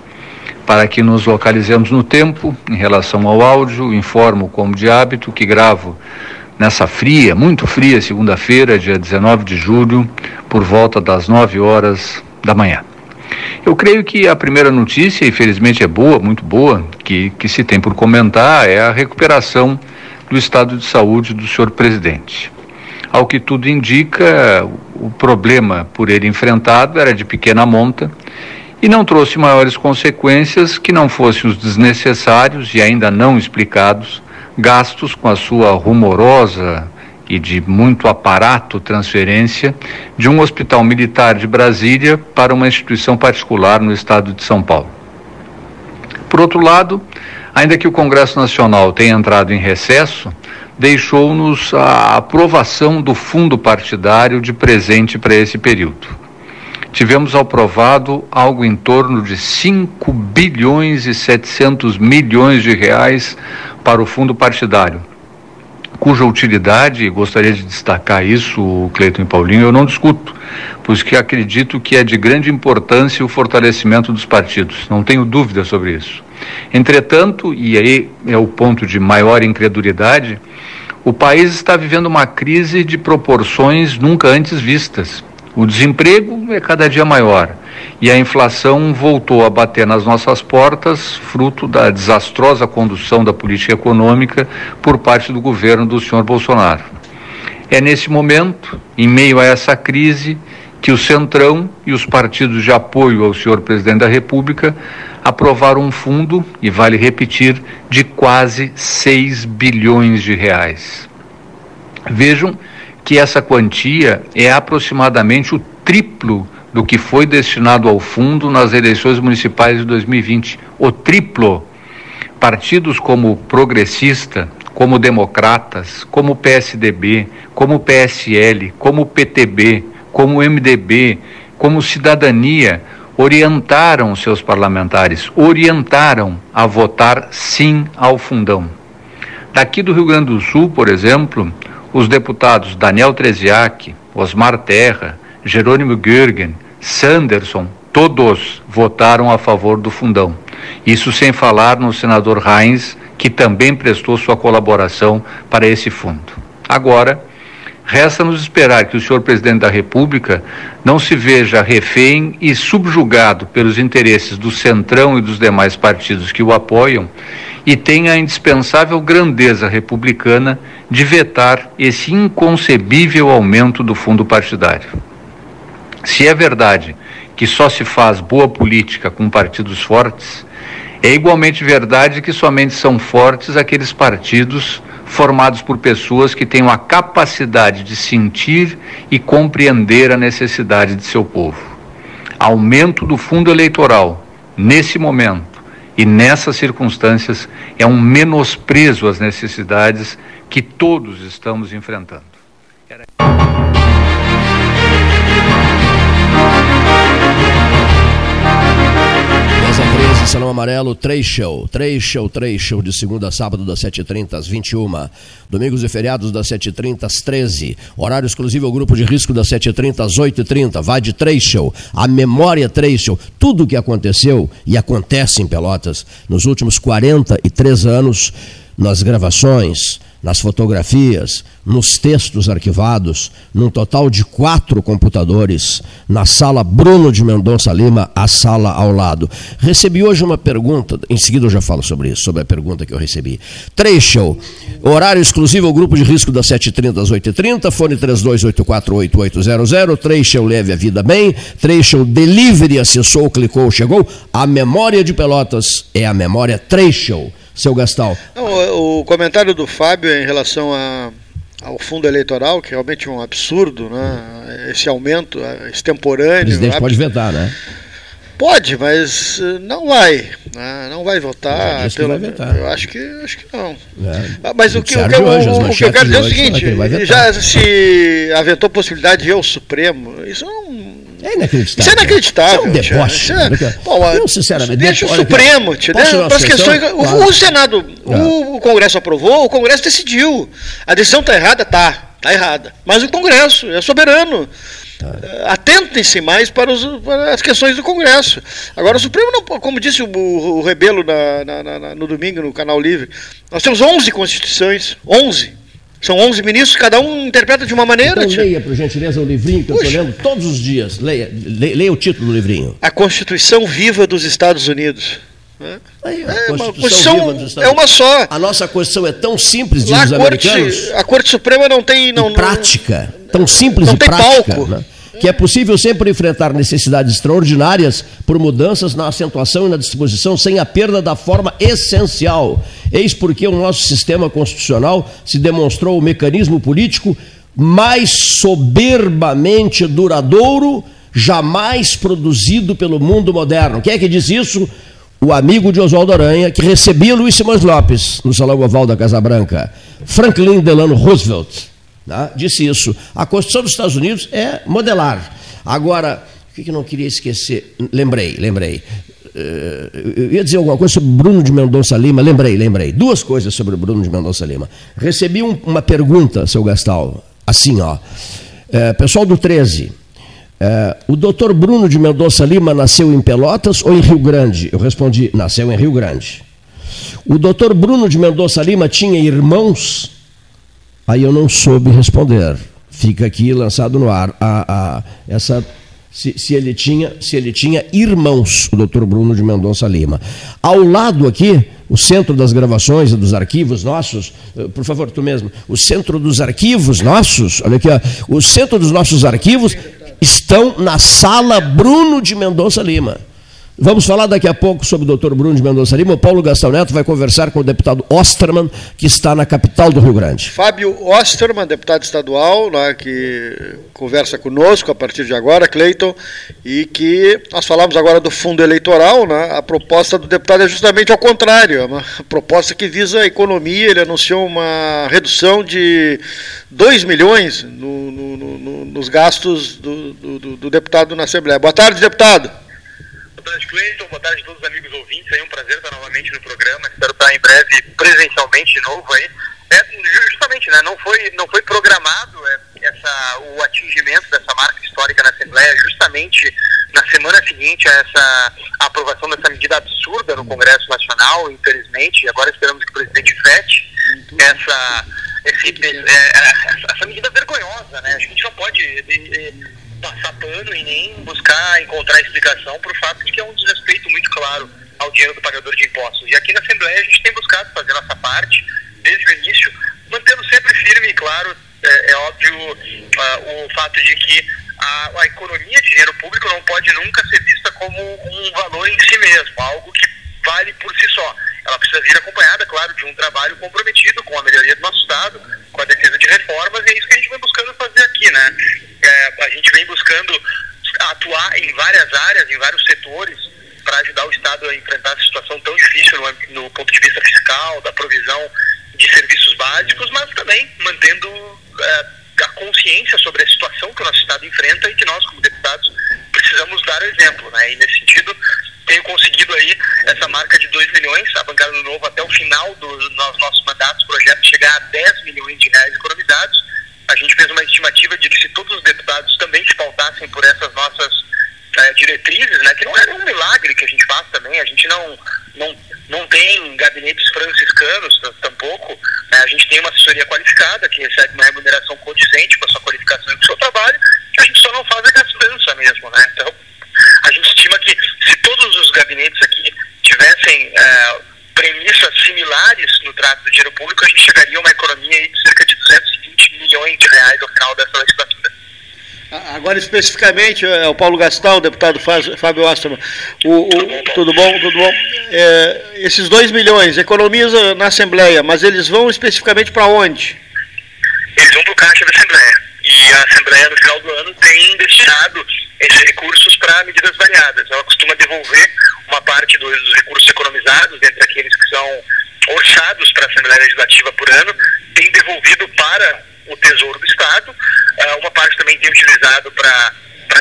Para que nos localizemos no tempo, em relação ao áudio, informo, como de hábito, que gravo nessa fria, muito fria, segunda-feira, dia 19 de julho, por volta das 9 horas da manhã. Eu creio que a primeira notícia, e felizmente é boa, muito boa, que, que se tem por comentar, é a recuperação do estado de saúde do senhor presidente. Ao que tudo indica, o problema por ele enfrentado era de pequena monta e não trouxe maiores consequências que não fossem os desnecessários e ainda não explicados gastos com a sua rumorosa e de muito aparato transferência de um hospital militar de Brasília para uma instituição particular no estado de São Paulo. Por outro lado, ainda que o Congresso Nacional tenha entrado em recesso, deixou-nos a aprovação do fundo partidário de presente para esse período. Tivemos aprovado algo em torno de 5 bilhões e 700 milhões de reais para o fundo partidário, cuja utilidade, gostaria de destacar isso, Cleiton e Paulinho, eu não discuto, pois que acredito que é de grande importância o fortalecimento dos partidos, não tenho dúvida sobre isso. Entretanto, e aí é o ponto de maior incredulidade, o país está vivendo uma crise de proporções nunca antes vistas. O desemprego é cada dia maior e a inflação voltou a bater nas nossas portas, fruto da desastrosa condução da política econômica por parte do governo do senhor Bolsonaro. É nesse momento, em meio a essa crise, que o Centrão e os partidos de apoio ao senhor presidente da República aprovaram um fundo, e vale repetir, de quase 6 bilhões de reais. Vejam que essa quantia é aproximadamente o triplo do que foi destinado ao fundo nas eleições municipais de 2020. O triplo. Partidos como Progressista, como Democratas, como PSDB, como PSL, como PTB, como MDB, como Cidadania, orientaram seus parlamentares, orientaram a votar sim ao fundão. Daqui do Rio Grande do Sul, por exemplo, os deputados Daniel Treziak, Osmar Terra, Jerônimo Gürgen, Sanderson, todos votaram a favor do fundão. Isso sem falar no senador Heinz, que também prestou sua colaboração para esse fundo. Agora, Resta-nos esperar que o senhor presidente da República não se veja refém e subjugado pelos interesses do Centrão e dos demais partidos que o apoiam e tenha a indispensável grandeza republicana de vetar esse inconcebível aumento do fundo partidário. Se é verdade que só se faz boa política com partidos fortes, é igualmente verdade que somente são fortes aqueles partidos formados por pessoas que tenham a capacidade de sentir e compreender a necessidade de seu povo. Aumento do fundo eleitoral, nesse momento e nessas circunstâncias, é um menosprezo às necessidades que todos estamos enfrentando. Era... Salão Amarelo, três show, três show, três show de segunda a sábado das 7h30 às 21 Domingos e feriados das 7h30 às 13 Horário exclusivo ao grupo de risco das 7h30 às 8h30. Vai de três show. A memória três show. Tudo o que aconteceu e acontece em Pelotas nos últimos 43 anos, nas gravações, nas fotografias, nos textos arquivados, num total de quatro computadores, na sala Bruno de Mendonça Lima, a sala ao lado. Recebi hoje uma pergunta, em seguida eu já falo sobre isso, sobre a pergunta que eu recebi. Trecho, horário exclusivo ao grupo de risco das 7h30 às 8h30, fone 32848800, Trecho leve a vida bem, Trecho delivery, acessou, clicou, chegou. A memória de Pelotas é a memória Trecho seu Gastal. Não, o comentário do Fábio em relação a, ao fundo eleitoral, que realmente é um absurdo, né? esse aumento extemporâneo. O presidente pode vetar, né? Pode, mas eh, não vai. Né? Não vai votar. Pelo, vai. Eu acho que, acho que não. É. Mas o que, o, o, o, o que eu quero dizer é o seguinte: já se aventou a possibilidade de ir ao Supremo. Isso não é inacreditável. Isso é inacreditável. Isso é um deboche. É, bom, não, sinceramente. Deixa o Supremo, te deixa as questões. Claro. O, Senado, o, ah. o Congresso aprovou, o Congresso decidiu. A decisão está errada? Tá. Está errada. Mas o Congresso é soberano. Tá. Atentem-se mais para, os, para, as questões do Congresso. Agora, o Supremo, não, como disse o, o Rebelo na, na, na, no domingo no Canal Livre, nós temos 11 constituições. 11. São 11 ministros, cada um interpreta de uma maneira. Então, leia, por gentileza, o livrinho que Puxa. eu estou lendo todos os dias. Leia, leia, leia, o título do livrinho. A Constituição Viva dos Estados Unidos. É, Aí, a é, Constituição, Constituição Viva dos Estados É uma só. A nossa Constituição é tão simples, diz Lá, os Corte, americanos. A Corte Suprema não tem. Não, prática. Tão simples não e tem prática. Palco. Né? Que é possível sempre enfrentar necessidades extraordinárias por mudanças na acentuação e na disposição sem a perda da forma essencial. Eis porque o nosso sistema constitucional se demonstrou o mecanismo político mais soberbamente duradouro jamais produzido pelo mundo moderno. Quem é que diz isso? O amigo de Oswaldo Aranha, que recebia Luiz Simões Lopes no Salão Oval da Casa Branca, Franklin Delano Roosevelt né, disse isso. A Constituição dos Estados Unidos é modelar. Agora, o que, eu não queria esquecer? Lembrei, lembrei. Uh, eu ia dizer alguma coisa sobre Bruno de Mendonça Lima, lembrei, lembrei. Duas coisas sobre Bruno de Mendonça Lima. Recebi um, uma pergunta, seu Gastal, assim, ó. Uh, pessoal do 13, uh, é, o doutor Bruno de Mendonça Lima nasceu em Pelotas ou em Rio Grande? Eu respondi, nasceu em Rio Grande. O doutor Bruno de Mendonça Lima tinha irmãos? Aí eu não soube responder. Fica aqui lançado no ar a, a essa se, se, ele tinha, se ele tinha irmãos, o doutor Bruno de Mendonça Lima. Ao lado aqui, o centro das gravações e dos arquivos nossos, eh, por favor, tu mesmo, o centro dos arquivos nossos, olha aqui, ó, o centro dos nossos arquivos estão na sala Bruno de Mendonça Lima. Vamos falar daqui a pouco sobre o Dr. Bruno de Mendonça Lima. O Paulo Gastão Neto vai conversar com o deputado Osterman, que está na capital do Rio Grande. Fábio Osterman, deputado estadual, né, que conversa conosco a partir de agora, Cleiton, e que nós falamos agora do fundo eleitoral. Né, a proposta do deputado é justamente ao contrário, é uma [laughs] proposta que visa a economia. Ele anunciou uma redução de 2 milhões no, no, no, nos gastos do, do, do deputado na Assembleia. Boa tarde, deputado tarde, Cleiton. Boa tarde a todos os amigos ouvintes. É um prazer estar novamente no programa. Espero estar em breve presencialmente de novo aí. É, justamente, né? Não foi, não foi programado é, essa, o atingimento dessa marca histórica na Assembleia justamente na semana seguinte a essa a aprovação dessa medida absurda no Congresso Nacional, infelizmente. Agora esperamos que o presidente vete essa, esse, é, essa medida vergonhosa, né? A gente não pode passar pano e nem buscar encontrar explicação para o fato de que é um desrespeito muito claro ao dinheiro do pagador de impostos. E aqui na Assembleia a gente tem buscado fazer nossa parte, desde o início, mantendo sempre firme e claro, é, é óbvio, uh, o fato de que a, a, economia de dinheiro público não pode nunca ser vista como um valor em si mesmo, algo que vale por si só. Ela precisa vir acompanhada, claro, de um trabalho comprometido com a melhoria do nosso Estado, com a defesa de reformas, e é isso que a gente vem buscando fazer aqui, né? É, a gente vem buscando atuar em várias áreas, em vários setores, para ajudar o Estado a enfrentar essa situação tão difícil no, no, ponto de vista fiscal, da provisão de serviços básicos, mas também mantendo é, a consciência sobre a situação que o nosso Estado enfrenta e que nós, como deputados, precisamos dar exemplo. Né? E nesse sentido, tenho conseguido aí essa marca de 2 milhões, a bancada do Novo até o final dos nossos mandatos, projeto chegar a 10 milhões de reais economizados a gente fez uma estimativa de que se todos os deputados também se pautassem por essas nossas é, diretrizes, né, que não é um milagre que a gente faz também, a gente não, não, não tem gabinetes franciscanos tampouco, né, a gente tem uma assessoria qualificada, que recebe uma remuneração condizente com a sua qualificação e com o seu trabalho, a gente só não faz a gastança mesmo, né? Então, estima que se todos os gabinetes aqui tivessem é, premissas similares no trato do dinheiro público, a gente chegaria a uma economia de cerca de 220 milhões de reais ao final dessa legislatura. Agora, especificamente, é o Paulo Gastal, o deputado Fábio Osterman. O, o, tudo bom? Tudo bom? É, esses 2 milhões, economiza na Assembleia, mas eles vão especificamente para onde? Eles vão para o caixa da Assembleia. E a Assembleia, no final do ano, tem destinado esses recursos para medidas variadas. Ela costuma devolver uma parte dos recursos economizados, entre aqueles que são orçados para a Assembleia Legislativa por ano, tem devolvido para o Tesouro do Estado. Uh, uma parte também tem utilizado para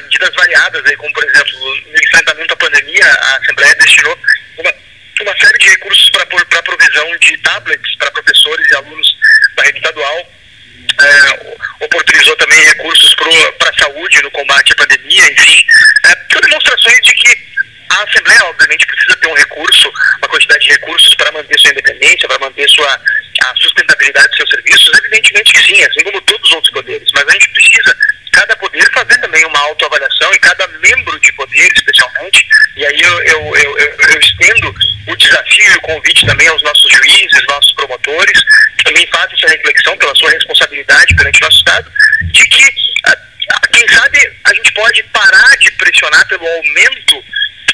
medidas variadas, aí, como por exemplo, no enfrentamento à pandemia, a Assembleia destinou uma, uma série de recursos para provisão de tablets para professores e alunos da rede estadual. Uh, oportunizou também recursos para a saúde no combate à pandemia, enfim. Uh, são demonstrações de que a Assembleia, obviamente, precisa ter um recurso, uma quantidade de recursos para manter sua independência, para manter sua, a sustentabilidade dos seus serviços? Evidentemente que sim, assim como todos os outros poderes. Mas a gente precisa, cada poder, fazer também uma autoavaliação e cada membro de poder, especialmente. E aí eu, eu, eu, eu estendo o desafio e o convite também aos nossos juízes, nossos promotores, que também fazem essa reflexão pela sua responsabilidade perante nosso Estado, de que, quem sabe, a gente pode parar de pressionar pelo aumento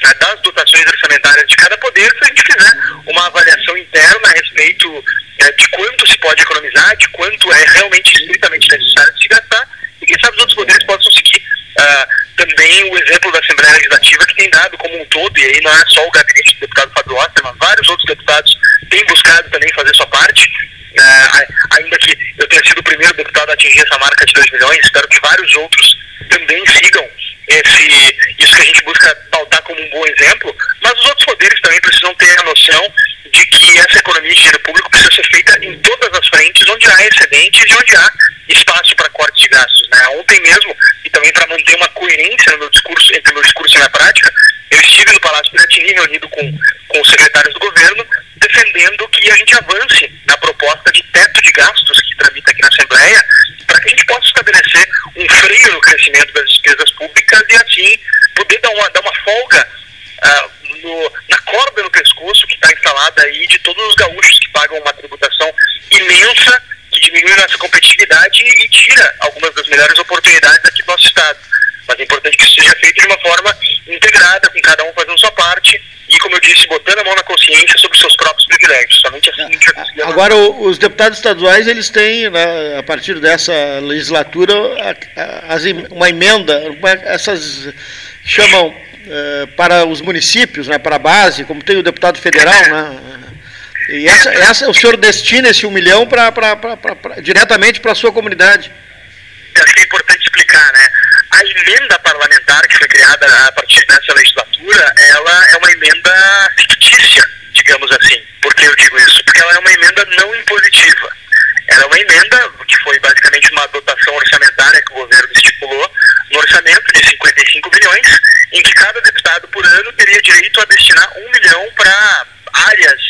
né, das dotações orçamentárias de cada poder se a gente fizer uma avaliação interna a respeito é, de quanto se pode economizar, de quanto é realmente estritamente necessário se gastar, e quem sabe os outros poderes possam seguir uh, também o exemplo da Assembleia Legislativa que tem dado como um todo, e aí não é só o gabinete do deputado Fábio Osterman, vários outros deputados têm buscado também fazer sua parte, uh, ainda que eu tenha sido o primeiro deputado a atingir essa marca de 2 milhões, espero que vários outros também sigam esse, isso que a gente busca pautar como um bom exemplo, mas os outros poderes também precisam ter a noção de que essa economia de dinheiro público precisa ser feita em todas as frentes onde há excedentes e onde há espaço para corte de gastos. Né? Ontem mesmo, e também para manter uma coerência no meu discurso, entre o meu discurso e a minha prática, eu estive no Palácio Piratini reunido com, com os secretários do governo, defendendo que a gente avance na proposta de teto de gastos que tramita aqui na Assembleia, para que a gente possa estabelecer um freio no crescimento das despesas públicas e assim poder dar uma, dar uma folga uh, no, na corda no pescoço que está instalada aí de todos os gaúchos que pagam uma tributação imensa que diminui nossa competitividade e tira algumas das melhores oportunidades aqui do nosso estado. Mas é importante que isso seja feito de uma forma integrada, com cada um fazendo sua parte e, como eu disse, botando a mão na consciência sobre seus próprios privilégios. Somente assim a gente vai. Agora, os deputados estaduais, eles têm, né, a partir dessa legislatura, uma emenda, essas chamam eh, para os municípios, né, para a base, como tem o deputado federal, né? E essa, essa, o senhor destina esse um milhão pra, pra, pra, pra diretamente para a sua comunidade. Acho que é importante explicar, né? A emenda parlamentar que foi criada a partir dessa legislatura, ela é uma emenda fictícia, digamos assim. Por que eu digo isso? Porque ela é uma emenda não impositiva. Ela é uma emenda que foi basicamente uma dotação orçamentária que o governo estipulou no orçamento de 55 milhões, em que cada deputado por ano teria direito a destinar um milhão para áreas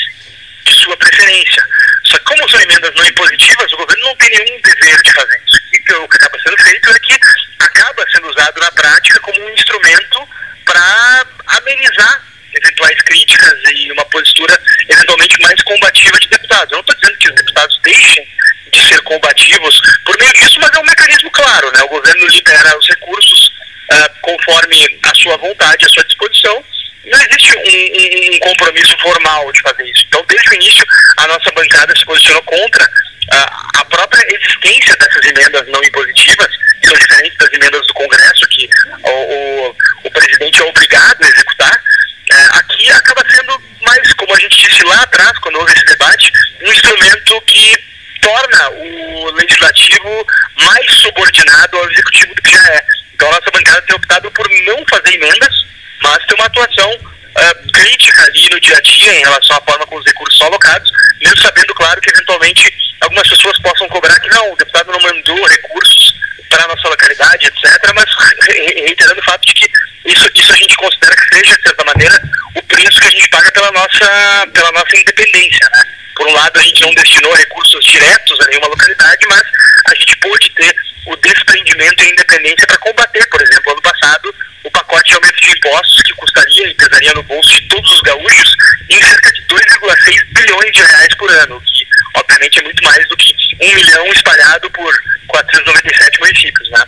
de sua preferência. Só que como são emendas não impositivas, o governo não tem nenhum dever de fazer isso. E o que acaba sendo feito é que acaba sendo usado na prática como um instrumento para amenizar eventuais críticas e uma postura eventualmente mais combativa de deputados. Eu não estou dizendo que os deputados deixem de ser combativos por meio disso, mas é um mecanismo claro, né? O governo libera os recursos uh, conforme a sua vontade, a sua disposição. Não existe um, um, compromisso formal de fazer isso. Então, desde o início, a nossa bancada se posicionou contra uh, a própria existência dessas emendas não impositivas, que são diferentes das emendas do Congresso, que o, o, o presidente é obrigado a executar. Uh, aqui acaba sendo mais, como a gente disse lá atrás, quando houve esse debate, um instrumento que torna o legislativo mais subordinado ao executivo do que já é. Então a nossa bancada tem optado por não fazer emendas, mas ter uma atuação uh, crítica ali no dia a dia em relação à forma como os recursos são alocados, mesmo sabendo, claro, que eventualmente algumas pessoas possam cobrar que não, o deputado não mandou recursos para a nossa localidade, etc., mas reiterando o fato de que isso, isso a gente considera que seja, de certa maneira, o preço que a gente paga pela nossa, pela nossa independência, né? por um lado, a gente não destinou recursos diretos a nenhuma localidade, mas a gente pôde ter o desprendimento e a independência para combater, por exemplo, ano passado, o pacote de aumento de impostos que custaria e pesaria no bolso de todos os gaúchos em cerca de 2,6 bilhões de reais por ano, que obviamente é muito mais do que um milhão espalhado por 497 municípios, né?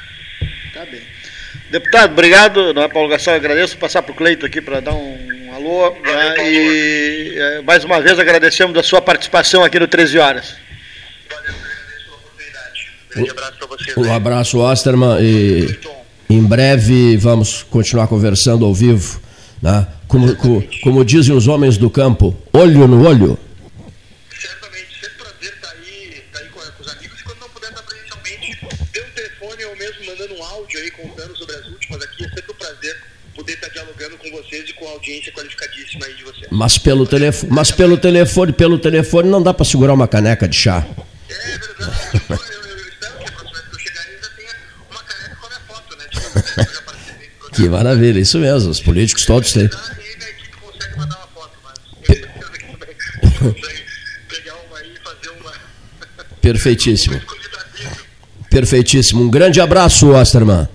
Tá bem. Deputado, obrigado. Não é, Paulo Gastão, agradeço passar para o Cleito aqui para dar um alô. Né, e é, mais uma vez agradecemos a sua participação aqui no 13 Horas. Valeu, agradeço pela oportunidade. Um grande abraço para vocês. Um abraço, Osterman. E em breve vamos continuar conversando ao vivo. Né? Como, co- como dizem os homens do campo, olho no olho. Mas pelo telefone, mas pelo telefone, pelo telefone não dá para segurar uma caneca de chá. É verdade. Espero [laughs] que maravilha, isso mesmo. Os políticos todos têm. [laughs] Perfeitíssimo. Perfeitíssimo. Um grande abraço, Osterman.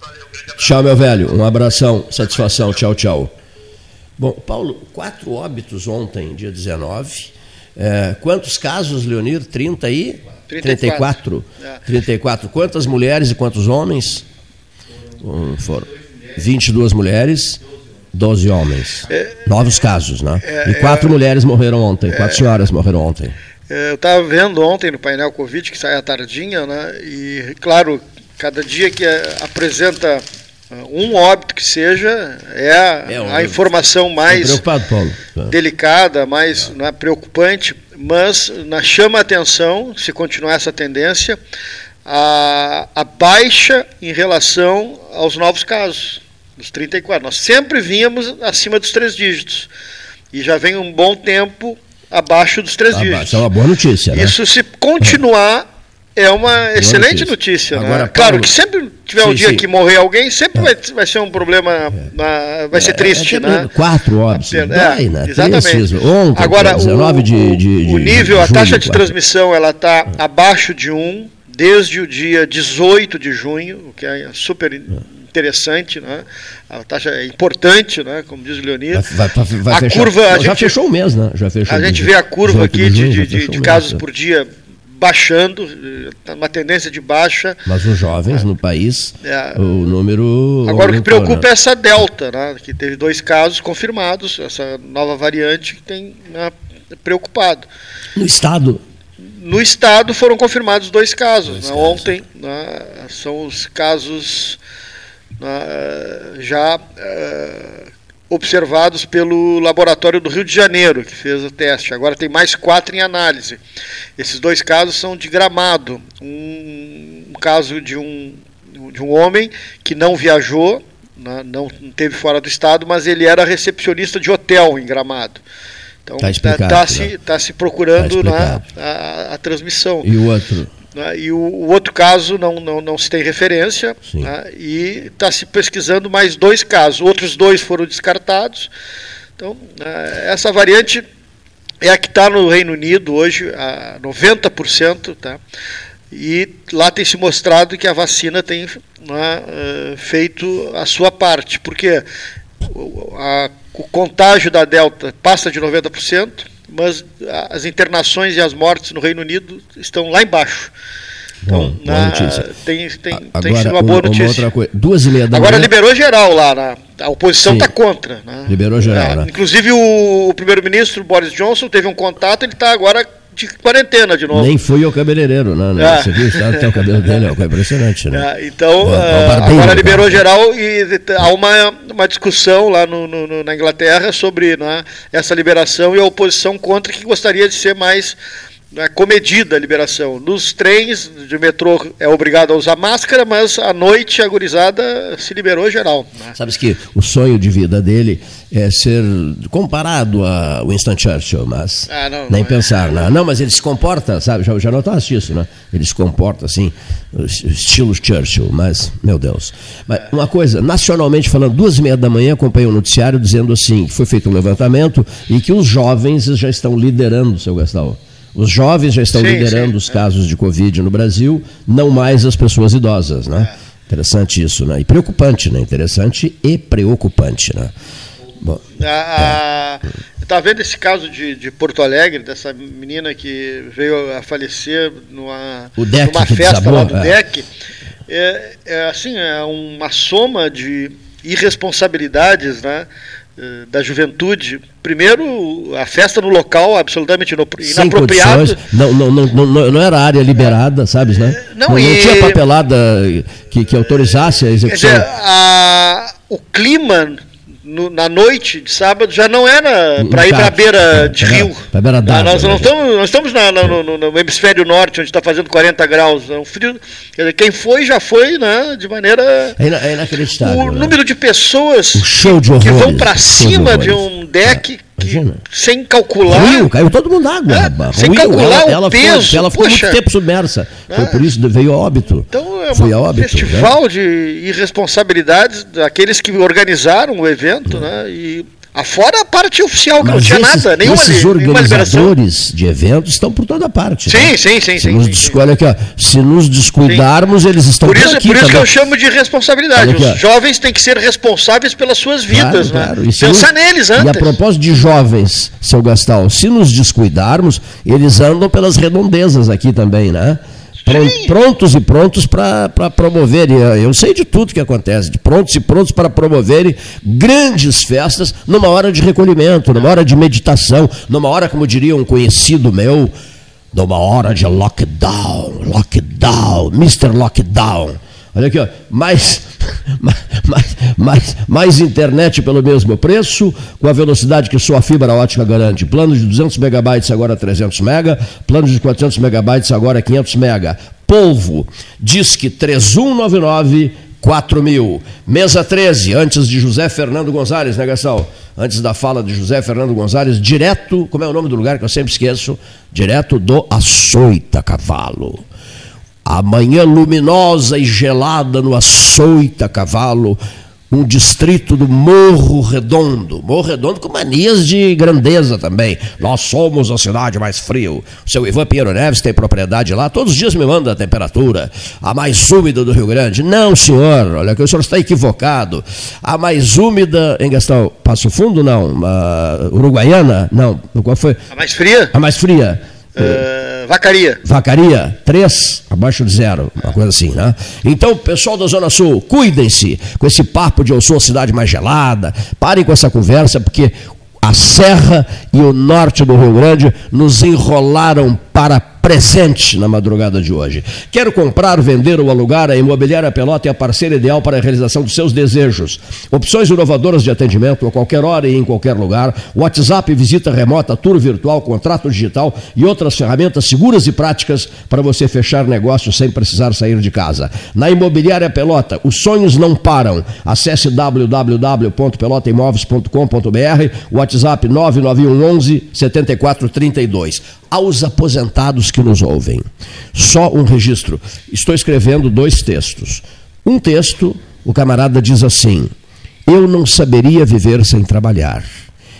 Valeu, um grande abraço. Tchau, meu velho. Um abração, satisfação. Tchau, tchau. Bom, Paulo, quatro óbitos ontem, dia 19. É, quantos casos, Leonir? 30 aí? 34. 34. 34. Quantas mulheres e quantos homens? Um, foram 22 mulheres, 12 homens. Novos casos, né? E quatro mulheres morreram ontem, quatro senhoras morreram ontem. É, Eu estava vendo ontem no painel Covid, que sai à tardinha, né? E, claro, cada dia que apresenta um óbito que seja, é a, É, um- a informação Tá mais Paulo? delicada, mais né, preocupante, mas chama a atenção, se continuar essa tendência, a, a baixa em relação aos novos casos, dos 34. Nós sempre vínhamos acima dos três dígitos, e já vem um bom tempo abaixo dos três Ah, dígitos. Isso é uma boa notícia, né? Isso se continuar é uma excelente notícia. notícia. né? Agora, claro Paulo- que sempre tiver um Sim, dia sim. que morrer alguém, sempre vai, vai ser um problema, na- vai ser triste, É, né? Quatro óbitos. É, Dói, né? exatamente. Ontem, Agora, 19 o, de, de, de o nível, a julho, taxa de quatro. transmissão, ela está abaixo de 1 desde o dia 18 de junho, o que é super interessante, né? A taxa é importante, né? Como diz o Leonir. Vai, vai, vai A fechar. curva, a Não, já gente- fechou o mês, né? Já fechou A gente vê a curva 18 aqui de, de- já de- de casos né? por dia baixando, eh, uma tendência de baixa. Mas os jovens no país, É. o número. Agora o que preocupa né? é essa delta, né, que teve dois casos confirmados, essa nova variante que tem né, preocupado. No estado. No estado foram confirmados dois casos. Dois né, casos. Ontem né, são os casos né, já eh, observados pelo laboratório do Rio de Janeiro, que fez o teste. Agora tem mais quatro em análise. Esses dois casos são de Gramado. Um, um caso de um, de um homem que não viajou, né, não teve fora do estado, mas ele era recepcionista de hotel em Gramado. Então Tá está explicado, se, né? tá se procurando Tá né, explicado. a, a transmissão. E o outro? Né, E o, o outro caso não, não, não se tem referência né, e está se pesquisando mais dois casos. Outros dois foram descartados. Então, eh, essa variante é a que está no Reino Unido hoje, a 90%, tá? E lá tem se mostrado que a vacina tem né, eh, feito a sua parte, porque a- o contágio da Delta passa de 90%, mas as internações e as mortes no Reino Unido estão lá embaixo. Então, Bom, boa na- notícia. tem, tem, tem Agora, sido uma boa uma, notícia. outra coisa. Duas e meia da Agora manhã. liberou geral lá, na, a oposição está contra. né? Liberou geral, É, né? Inclusive o, o primeiro-ministro Boris Johnson teve um contato, ele está agora de quarentena de novo. Nem foi ao cabeleireiro, né? É. Você viu o estado que o cabelo dele? É impressionante, né? É, então, É, ah, é barbeiro, agora cara. liberou geral e há uma, uma discussão lá no, no- no- na Inglaterra sobre né, essa liberação e a oposição contra que gostaria de ser mais não é comedida a liberação. Nos trens de metrô é obrigado a usar máscara, mas à noite a gurizada se liberou geral. Né? Sabes que o sonho de vida dele é ser comparado a Winston Churchill, mas Ah, não, nem não é. pensar. Não. não, mas ele se comporta, sabe? Já, já notaste isso, né? Ele se comporta assim, estilo Churchill, mas, meu Deus. Mas uma coisa, nacionalmente falando, duas e meia da manhã acompanhei um noticiário dizendo assim, que foi feito um levantamento e que os jovens já estão liderando, seu Gastão. Os jovens já estão Sim, liderando sim, os casos de Covid no Brasil, não mais as pessoas idosas, né? Interessante isso, né? E preocupante, né? Interessante e preocupante, né? Bom, A, a, eu estava vendo esse caso de, de Porto Alegre, dessa menina que veio a falecer numa, deck numa festa desabou, lá do é. DEC. É, é, assim, é uma soma de irresponsabilidades né, da juventude. Primeiro, a festa no local absolutamente inapropriado. não, não, não, não, não era área liberada, sabes, né? Não, não, e- tinha papelada que, que autorizasse a Quer execução. dizer, a- o clima no- na noite de sábado já não era para ir para a beira de Pra- rio. pra beira Ah, d'água, nós não né? estamos, nós estamos na- na- no, no- hemisfério norte, onde está fazendo 40 graus. É um frio. Dizer, quem foi, já foi né, de maneira. É, ina- é inacreditável. O né? número de pessoas de que vão para de cima de horrores. um deck imagina. sem calcular. Ruiu, caiu todo mundo na água. É, sem Ruiu. calcular ela, o ela foi- peso, ela ficou puxa. muito tempo submersa. Foi É. por isso que veio a óbito. Então é Foi a um óbito. né? festival de irresponsabilidades daqueles que organizaram o evento, né? E afora a parte oficial, que não tinha esses, nada, nenhuma, esses nenhuma organizadores de eventos estão por toda parte. Sim, né? sim, sim, Se sim, nos sim, descu- olha aqui, ó, se nos descuidarmos, eles estão Por isso, aqui por isso que também. eu chamo de responsabilidade. Aqui. Os jovens têm que ser responsáveis pelas suas vidas, Claro, claro. né? Se Pensar nos- neles E a antes. propósito de jovens, seu Gastal, se nos descuidarmos, eles andam pelas redondezas aqui também, né? Sim. Prontos e prontos para promover, e, eh, eu sei de tudo que acontece, de prontos e prontos para promoverem grandes festas numa hora de recolhimento, numa hora de meditação, numa hora, como diria um conhecido meu, numa hora de lockdown, lockdown, Mr. Lockdown. Olha aqui, ó, [laughs] mais, mais, mais, mais internet pelo mesmo preço, com a velocidade que sua fibra ótica garante. Plano de 200 megabytes agora 300 mega, plano de 400 megabytes agora 500 mega. Polvo, Disque 3199 4000. Mesa 13, antes de José Fernando Gonzalez, né, Gastão? Antes da fala de José Fernando Gonzalez, direto, como é o nome do lugar que eu sempre esqueço? Direto do Açoita Cavalo. A manhã luminosa e gelada no Açoita Cavalo, um distrito do Morro Redondo. Morro Redondo com manias de grandeza também. Nós somos a cidade mais frio. O seu Ivan Pinheiro Neves tem propriedade lá, todos os dias me manda a temperatura. A mais úmida do Rio Grande. Não, senhor, olha que o senhor está equivocado. A mais úmida em Gastão, Passo Fundo, não. A Uruguaiana, não. Qual foi? A mais fria? A mais fria. Eh, vacaria. Vacaria, 3, abaixo de zero, uma coisa assim, né? Então, pessoal da Zona Sul, cuidem-se com esse papo de eu sou a cidade mais gelada, parem com essa conversa, porque a Serra e o norte do Rio Grande nos enrolaram para presente na madrugada de hoje. Quero comprar, vender ou alugar, a Imobiliária Pelota é a parceira ideal para a realização dos seus desejos. Opções inovadoras de atendimento a qualquer hora e em qualquer lugar. WhatsApp, visita remota, tour virtual, contrato digital e outras ferramentas seguras e práticas para você fechar negócios sem precisar sair de casa. Na Imobiliária Pelota, os sonhos não param. Acesse www.pelotaimóveis.com.br, WhatsApp 991 11 7432 aos aposentados que nos ouvem. Só um registro. Estou escrevendo dois textos. Um texto, o camarada diz assim: Eu não saberia viver sem trabalhar.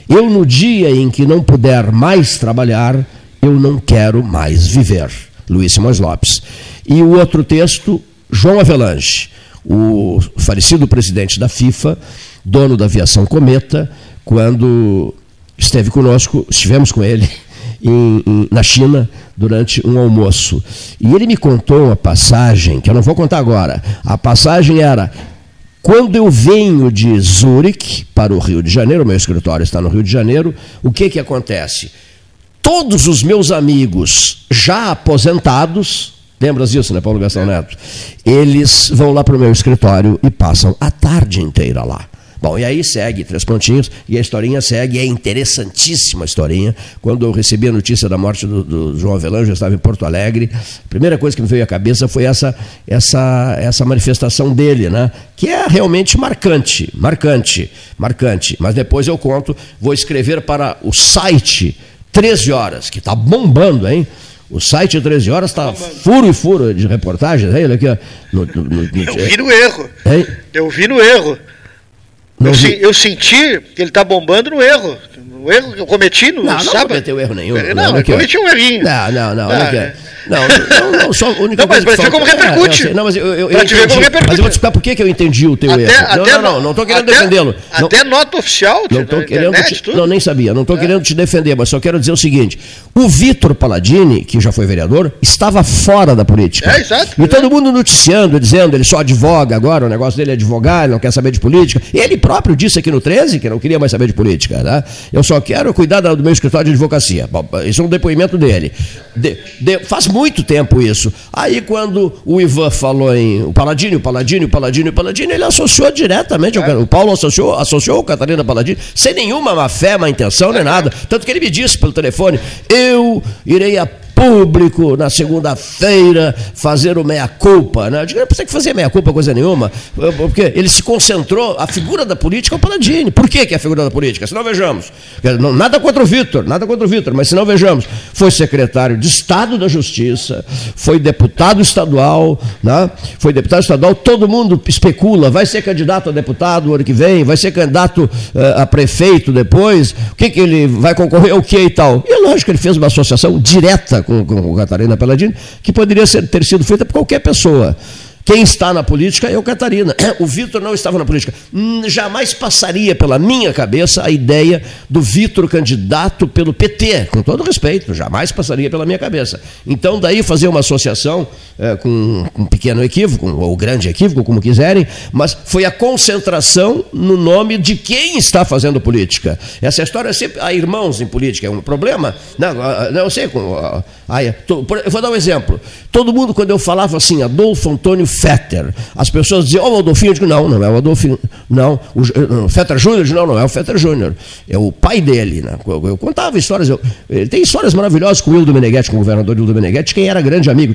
Eu, no dia em que não puder mais trabalhar, eu não quero mais viver. Luiz Simões Lopes. E o outro texto, João Avelange, o falecido presidente da FIFA, dono da aviação Cometa, quando esteve conosco, estivemos com ele em, em, na China durante um almoço. E ele me contou uma passagem, que eu não vou contar agora. A passagem era: quando eu venho de Zurique para o Rio de Janeiro, meu escritório está no Rio de Janeiro, o que, que acontece? Todos os meus amigos já aposentados, lembras disso, né, Paulo Gastão Neto? Eles vão lá para o meu escritório e passam a tarde inteira lá Bom, e aí segue três pontinhos, e a historinha segue, é interessantíssima a historinha. Quando eu recebi a notícia da morte do, do João Avelange, eu estava em Porto Alegre, a primeira coisa que me veio à cabeça foi essa, essa, essa manifestação dele, né? que é realmente marcante, marcante, marcante. Mas depois eu conto, vou escrever para o site 13 horas, que está bombando, hein? O site 13 horas está furo e furo de reportagens. Hein? Aqui, no, no, no, eu vi no erro. Hein? Eu vi no erro. Eu, eu, senti que ele está bombando no erro. No erro que eu cometi no não, sábado. Não, cometeu erro nenhum. Não, não eu cometi um errinho. Não, não, não. Ah, é. Não, não, não, só a única não, mas, mas ver como repercute. É, não, mas eu, eu, eu entendi, como repercute. Mas eu vou te explicar por que, eu entendi o teu até, erro. Até, não, não, não, estou querendo defendê-lo. Até nota oficial não tô querendo internet, te, Não, nem sabia. Não estou é. querendo te defender, mas só quero dizer o seguinte. O Vitor Palladini, que já foi vereador, estava fora da política. É, exato. E todo mundo noticiando, dizendo, ele só advoga agora, o negócio dele é advogar, ele não quer saber de política. Ele próprio disse aqui no 13 que não queria mais saber de política. Né? Eu só quero cuidar do meu escritório de advocacia. Isso é um depoimento dele. De, de, faz muito tempo isso. Aí quando o Ivan falou em o Paladino, o Paladino, o Paladino, o Paladino, ele associou diretamente, é. o Paulo associou, associou o Catarina Paladino, sem nenhuma má fé, má intenção, nem nada. Tanto que ele me disse pelo telefone, eu irei a público na segunda-feira fazer o meia-culpa. Né? Não precisa que fazer meia-culpa coisa nenhuma, porque ele se concentrou, a figura da política é o Paladini. Por que, que é a figura da política? Se não vejamos. Nada contra o Vitor, nada contra o Vitor, mas se não vejamos, foi secretário de Estado da Justiça, foi deputado estadual, né? foi deputado estadual, todo mundo especula, vai ser candidato a deputado o ano que vem, vai ser candidato uh, a prefeito depois, o que, que ele vai concorrer, o que e tal. E é lógico que ele fez uma associação direta com, com Catarina Paladini, que poderia ser, ter sido feita por qualquer pessoa. Quem está na política é o Catarina. [clears throat] O Vitor não estava na política. Hum, jamais passaria pela minha cabeça a ideia do Vitor candidato pelo PT, com todo respeito, jamais passaria pela minha cabeça. Então, daí fazer uma associação é, com, um pequeno equívoco, ou grande equívoco, como quiserem, mas foi a concentração no nome de quem está fazendo política. Essa história é sempre. Há irmãos em política, é um problema? Não, não eu sei. Com, eu vou dar um exemplo. Todo mundo, quando eu falava assim, Adolfo Antônio Fetter. As pessoas diziam, oh, o Adolfinho, eu digo, não, não é o Adolfinho, não. O, Fetter Júnior, não, não é o Fetter Júnior. É o pai dele. Né? Eu, eu contava histórias, eu, tem histórias maravilhosas com o Hildo Meneghetti, com o governador Hildo Meneghetti, quem era grande amigo,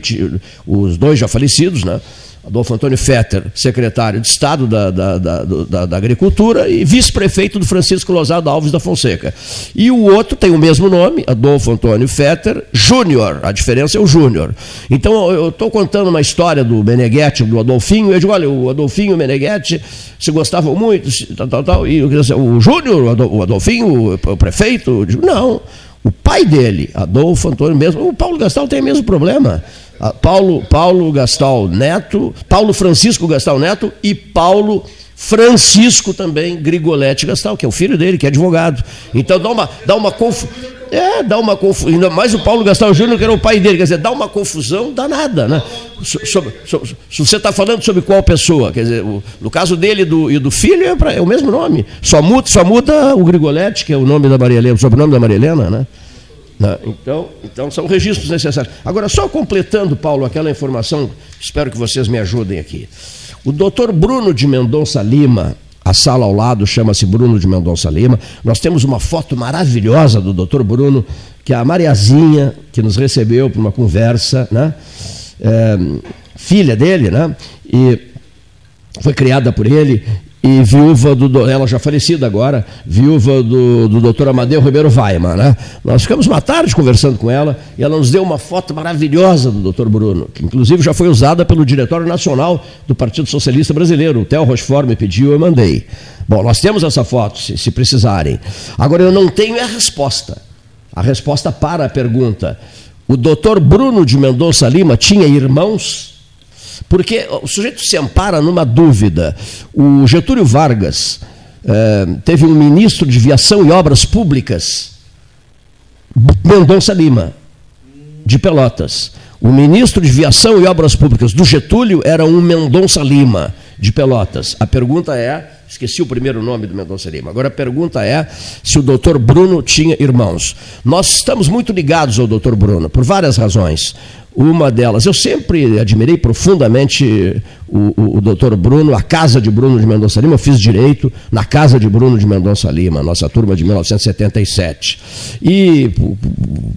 os dois já falecidos, né? Adolfo Antônio Fetter, secretário de Estado da, da, da, da Agricultura e vice-prefeito do Francisco Lozado Alves da Fonseca. E o outro tem o mesmo nome, Adolfo Antônio Fetter Júnior. A diferença é o Júnior. Então, eu estou contando uma história do Meneghetti, do Adolfinho, eu digo, olha, o Adolfinho e o Meneghetti se gostavam muito, tal, tal, tal, e o Júnior, o Adolfinho, o prefeito, eu digo, não. O pai dele, Adolfo Antônio mesmo, o Paulo Gastal tem o mesmo problema. Ah, Paulo, Paulo Gastal Neto, Paulo Francisco Gastal Neto e Paulo Francisco também Grigoletti Gastal, que é o filho dele, que é advogado. Então dá uma, dá uma confusão. É, dá uma confusão. Ainda mais o Paulo Gastal Júnior, que era o pai dele. Quer dizer, dá uma confusão danada, né? Sobre, sobre, se você está falando sobre qual pessoa, quer dizer, o, no caso dele do, e do filho é, pra, é, o mesmo nome. Só muda, só muda o Grigoletti, que é o nome da Maria Helena, o sobrenome da Maria Helena, né? Né? Então, então, são registros necessários. Agora, só completando, Paulo, aquela informação, espero que vocês me ajudem aqui. O doutor Bruno de Mendonça Lima, a sala ao lado chama-se Bruno de Mendonça Lima. Nós temos uma foto maravilhosa do doutor Bruno, que é a Mariazinha, que nos recebeu para uma conversa, né? É, filha dele, né? E foi criada por ele e viúva do. Ela já falecida agora, viúva do, do doutor Amadeu Ribeiro Weimar. Né? Nós ficamos uma tarde conversando com ela e ela nos deu uma foto maravilhosa do doutor Bruno, que inclusive já foi usada pelo Diretório Nacional do Partido Socialista Brasileiro. O Theo Rochefort me pediu, eu mandei. Bom, nós temos essa foto, se, se precisarem. Agora, eu não tenho a resposta. A resposta para a pergunta. O doutor Bruno de Mendonça Lima tinha irmãos? Porque o sujeito se ampara numa dúvida. O Getúlio Vargas eh, teve um ministro de Viação e Obras Públicas, Mendonça Lima, de Pelotas. O ministro de Viação e Obras Públicas do Getúlio era um Mendonça Lima, de Pelotas. A pergunta é, esqueci o primeiro nome do Mendonça Lima, agora a pergunta é se o doutor Bruno tinha irmãos. Nós estamos muito ligados ao doutor Bruno, por várias razões. Uma delas, eu sempre admirei profundamente o, o, o doutor Bruno, a casa de Bruno de Mendonça Lima, eu fiz direito na casa de Bruno de Mendonça Lima, nossa turma de 1977. E por,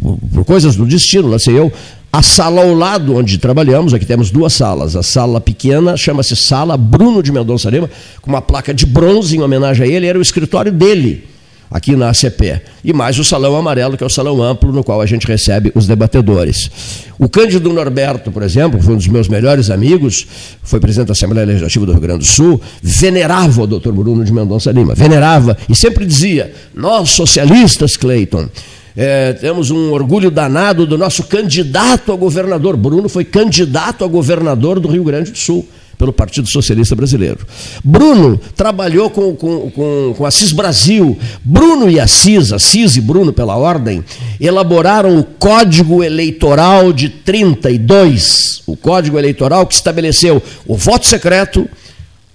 por, por coisas do destino, lancei eu, a sala ao lado onde trabalhamos, aqui temos duas salas. A sala pequena chama-se Sala Bruno de Mendonça Lima, com uma placa de bronze em homenagem a ele, era o escritório dele aqui na ACP. E mais o salão amarelo, que é o salão amplo, no qual a gente recebe os debatedores. O Cândido Norberto, por exemplo, foi um dos meus melhores amigos, foi presidente da Assembleia Legislativa do Rio Grande do Sul, venerava o doutor Bruno de Mendonça Lima, venerava, e sempre dizia: nós socialistas, Cleiton, é, temos um orgulho danado do nosso candidato a governador. Bruno foi candidato a governador do Rio Grande do Sul pelo Partido Socialista Brasileiro. Bruno trabalhou com, com, com, com Assis Brasil. Bruno e Assis, Assis e Bruno pela ordem, elaboraram o Código Eleitoral de 32, o Código Eleitoral que estabeleceu o voto secreto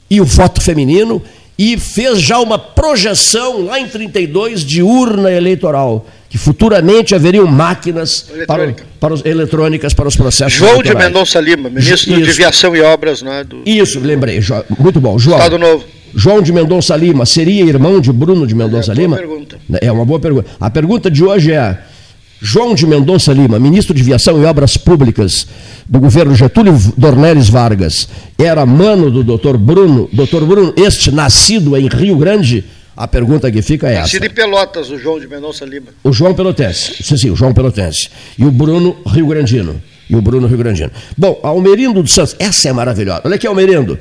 e o voto feminino e fez já uma projeção lá em 32 de urna eleitoral que futuramente haveriam máquinas para, para os, eletrônicas para os processos João eleitorais. de Mendonça Lima, ministro Isso. de Viação e Obras. Né, do... Isso, lembrei. Muito bom. João. Estado Novo. João de Mendonça Lima seria irmão de Bruno de Mendonça é Lima? Pergunta. É uma boa pergunta. A pergunta de hoje é: João de Mendonça Lima, ministro de Viação e Obras Públicas do governo Getúlio Dornelles Vargas, era mano do doutor Bruno, doutor Bruno, este nascido em Rio Grande, a pergunta que fica é essa. Em Pelotas, o João de Mendonça Lima. O João Pelotense. Sim, sim, o João Pelotense. E o Bruno Rio Grandino. E o Bruno Rio Grandino. Bom, Almerindo dos Santos, essa é maravilhosa. Olha aqui, Almerindo.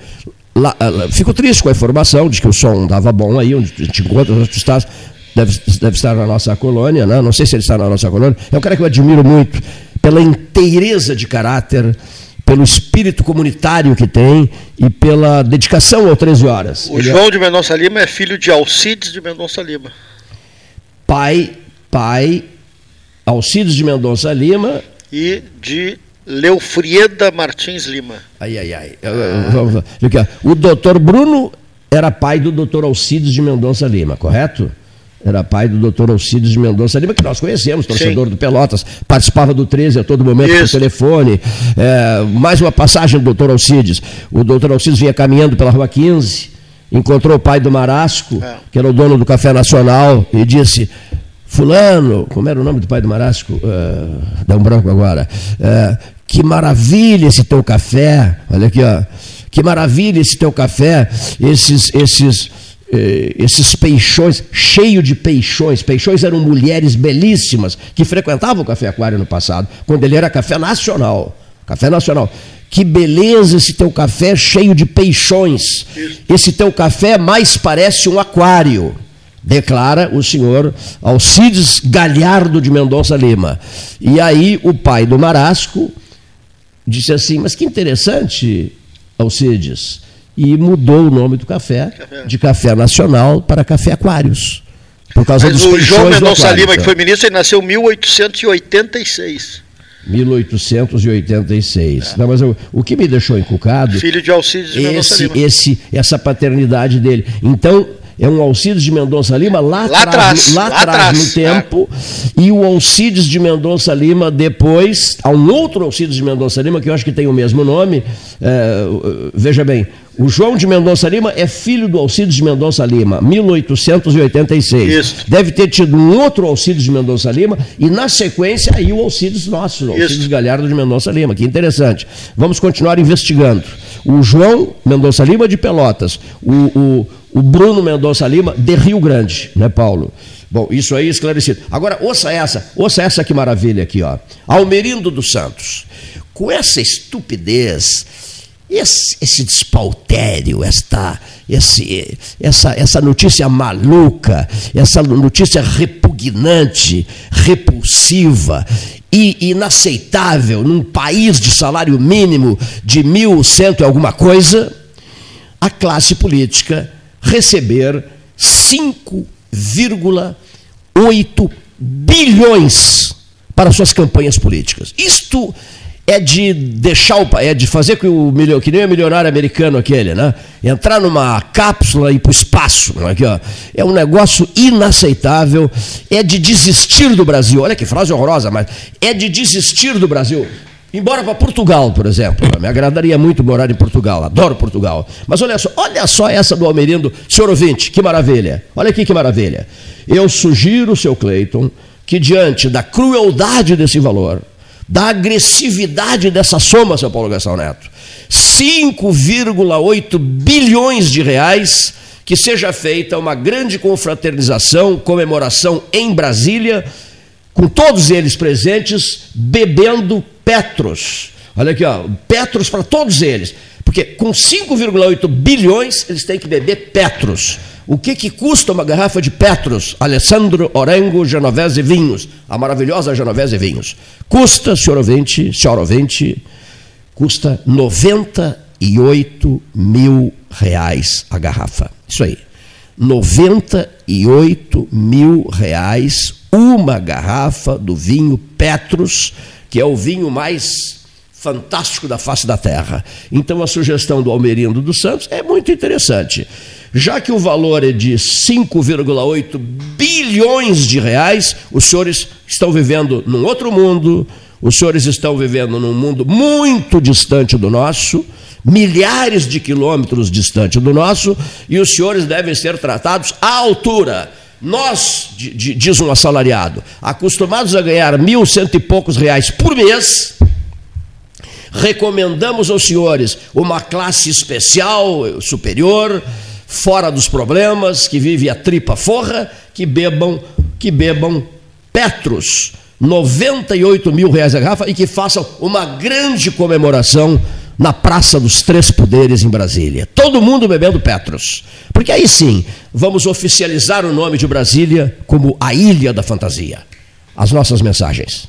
Lá, lá, fico triste com a informação de que o som estava bom aí, onde te encontra, onde tu estás. Deve, deve estar na nossa colônia, né? não sei se ele está na nossa colônia. É um cara que eu admiro muito pela inteireza de caráter, pelo espírito comunitário que tem e pela dedicação ao 13 horas. O Ele é João é... de Mendonça Lima é filho de Alcides de Mendonça Lima. Pai, pai, Alcides de Mendonça Lima. E de Leofrieda Martins Lima. Ai, ai, ai. Ah. O doutor Bruno era pai do doutor Alcides de Mendonça Lima, correto? Era pai do doutor Alcides de Mendonça Lima, que nós conhecemos, torcedor Sim. do Pelotas, participava do 13 a todo momento Isso. por telefone. É, mais uma passagem do doutor Alcides. O doutor Alcides vinha caminhando pela rua 15, encontrou o pai do Marasco, é. que era o dono do Café Nacional, e disse: Fulano, como era o nome do pai do Marasco? Uh, dá um branco agora. Uh, que maravilha esse teu café. Olha aqui, ó. Que maravilha esse teu café. Esses, esses esses peixões, cheio de peixões. Peixões eram mulheres belíssimas que frequentavam o Café Aquário no passado, quando ele era café nacional. Café nacional. Que beleza esse teu café cheio de peixões. Esse teu café mais parece um aquário, declara o senhor Alcides Galhardo de Mendonça Lima. E aí o pai do Marasco disse assim: Mas que interessante, Alcides e mudou o nome do café, de Café Nacional para Café Aquários. Por causa Mas dos o João Mendonça Lima, que foi ministro, ele nasceu em 1886. 1886. É. Não, mas eu, o que me deixou encucado. Filho de Alcides de esse, esse, essa paternidade dele. Então, é um Alcides de Mendonça Lima lá, lá atrás, lá, atrás, no tempo, é. e o Alcides de Mendonça Lima depois, há um outro Alcides de Mendonça Lima, que eu acho que tem o mesmo nome, é, veja bem, o João de Mendonça Lima é filho do Alcides de Mendonça Lima, 1886. Isso. Deve ter tido um outro Alcides de Mendonça Lima e, na sequência, aí o Alcides nosso, o Alcides Galhardo de Mendonça Lima. Que interessante. Vamos continuar investigando. O João Mendonça Lima de Pelotas, o, o, o Bruno Mendonça Lima de Rio Grande, né, Paulo? Bom, isso aí esclarecido. Agora, ouça essa, ouça essa que maravilha aqui, ó. Almerindo dos Santos. Com essa estupidez esse, esse despautério, esta, esse, essa, essa notícia maluca, essa notícia repugnante, repulsiva e inaceitável num país de salário mínimo de mil cento e alguma coisa, a classe política receber 5,8 bilhões para suas campanhas políticas. Isto é de deixar o é de fazer que o que nem o milionário americano aquele, né? Entrar numa cápsula e ir para o espaço, é aqui, ó. É um negócio inaceitável, é de desistir do Brasil. Olha que frase horrorosa, mas é de desistir do Brasil. Embora para Portugal, por exemplo. Me agradaria muito morar em Portugal, adoro Portugal. Mas olha só, olha só essa do Almerindo, senhor ouvinte, que maravilha. Olha aqui que maravilha. Eu sugiro, seu Cleiton, que diante da crueldade desse valor, da agressividade dessa soma, seu Paulo Gastão Neto, 5,8 bilhões de reais, que seja feita uma grande confraternização, comemoração em Brasília, com todos eles presentes, bebendo Petros. Olha aqui, ó, Petros para todos eles. Porque com 5,8 bilhões, eles têm que beber Petros. O que, que custa uma garrafa de Petros, Alessandro Orengo Genovese Vinhos, a maravilhosa Genovese Vinhos? Custa, senhor ouvinte, senhor ouvinte, custa 98 mil reais a garrafa. Isso aí. 98 mil reais uma garrafa do vinho Petros, que é o vinho mais fantástico da face da terra. Então a sugestão do Almerindo dos Santos é muito interessante. Já que o valor é de 5,8 bilhões de reais, os senhores estão vivendo num outro mundo, os senhores estão vivendo num mundo muito distante do nosso, milhares de quilômetros distante do nosso, e os senhores devem ser tratados à altura. Nós, diz um assalariado, acostumados a ganhar mil, cento e poucos reais por mês, recomendamos aos senhores uma classe especial, superior, fora dos problemas, que vive a tripa forra, que bebam, que bebam Petros, 98 mil reais a garrafa e que façam uma grande comemoração na Praça dos Três Poderes em Brasília. Todo mundo bebendo Petros. Porque aí sim, vamos oficializar o nome de Brasília como a Ilha da Fantasia. As nossas mensagens.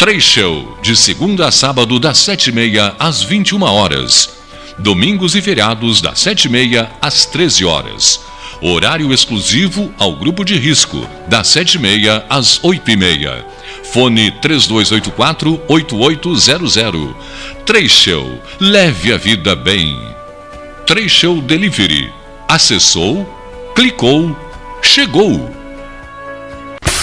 Três Show, de segunda a sábado, das sete e meia às vinte e uma horas. Domingos e feriados, das sete e meia às treze horas. Horário exclusivo ao grupo de risco, das sete e meia às oito e meia. Fone 3284-8800. Três Show, leve a vida bem. Show Delivery. Acessou, clicou, chegou.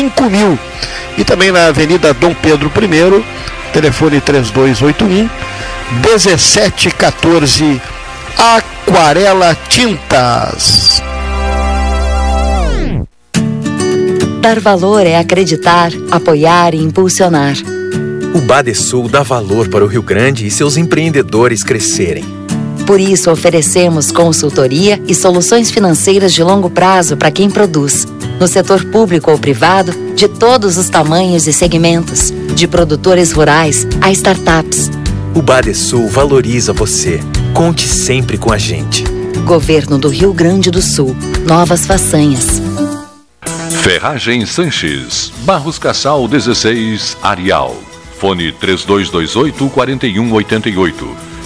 5000 e também na Avenida Dom Pedro I, telefone 3281 1714 Aquarela Tintas. Dar valor é acreditar, apoiar e impulsionar. O Badesul dá valor para o Rio Grande e seus empreendedores crescerem. Por isso, oferecemos consultoria e soluções financeiras de longo prazo para quem produz no setor público ou privado, de todos os tamanhos e segmentos, de produtores rurais a startups. O Badesul valoriza você. Conte sempre com a gente. Governo do Rio Grande do Sul. Novas façanhas. Ferragem Sanches. Barros Cassal 16, Arial. Fone 3228 4188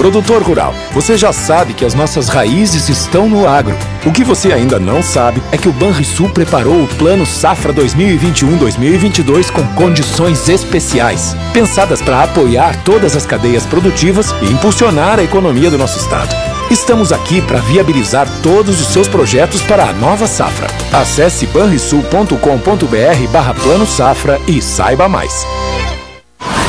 Produtor rural, você já sabe que as nossas raízes estão no agro. O que você ainda não sabe é que o Banrisul preparou o Plano Safra 2021-2022 com condições especiais, pensadas para apoiar todas as cadeias produtivas e impulsionar a economia do nosso estado. Estamos aqui para viabilizar todos os seus projetos para a nova safra. Acesse banrisul.com.br barra Plano Safra e saiba mais.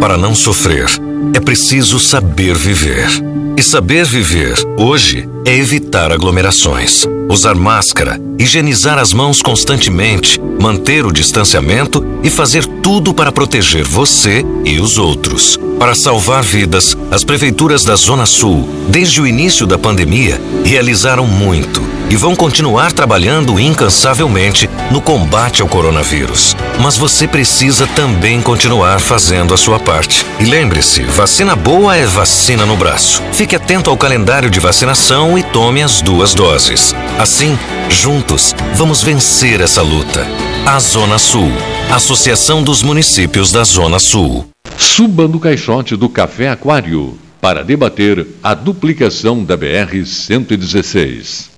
Para não sofrer, é preciso saber viver. E saber viver, hoje, é evitar aglomerações, usar máscara, higienizar as mãos constantemente, manter o distanciamento e fazer tudo para proteger você e os outros. Para salvar vidas, as prefeituras da Zona Sul, desde o início da pandemia, realizaram muito e vão continuar trabalhando incansavelmente no combate ao coronavírus. Mas você precisa também continuar fazendo a sua parte. E lembre-se, vacina boa é vacina no braço. Fique atento ao calendário de vacinação e tome as duas doses. Assim, juntos, vamos vencer essa luta. A Zona Sul, Associação dos Municípios da Zona Sul. Suba no caixote do Café Aquário para debater a duplicação da BR-116.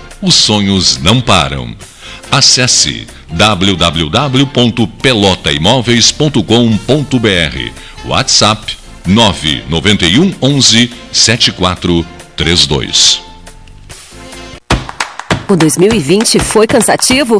os sonhos não param. Acesse www.pelotaimoveis.com.br WhatsApp 991 11 7432 O 2020 foi cansativo?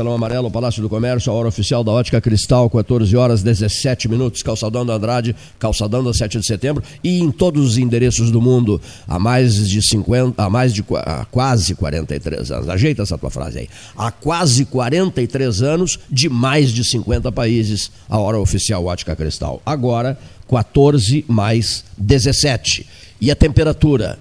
Salão Amarelo, Palácio do Comércio, a hora oficial da Ótica Cristal, 14 horas 17 minutos, Calçadão da Andrade, Calçadão da 7 de setembro e em todos os endereços do mundo há mais de 50, há mais de há quase 43 anos. Ajeita essa tua frase aí. Há quase 43 anos de mais de 50 países, a hora oficial Ótica Cristal. Agora 14 mais 17. E a temperatura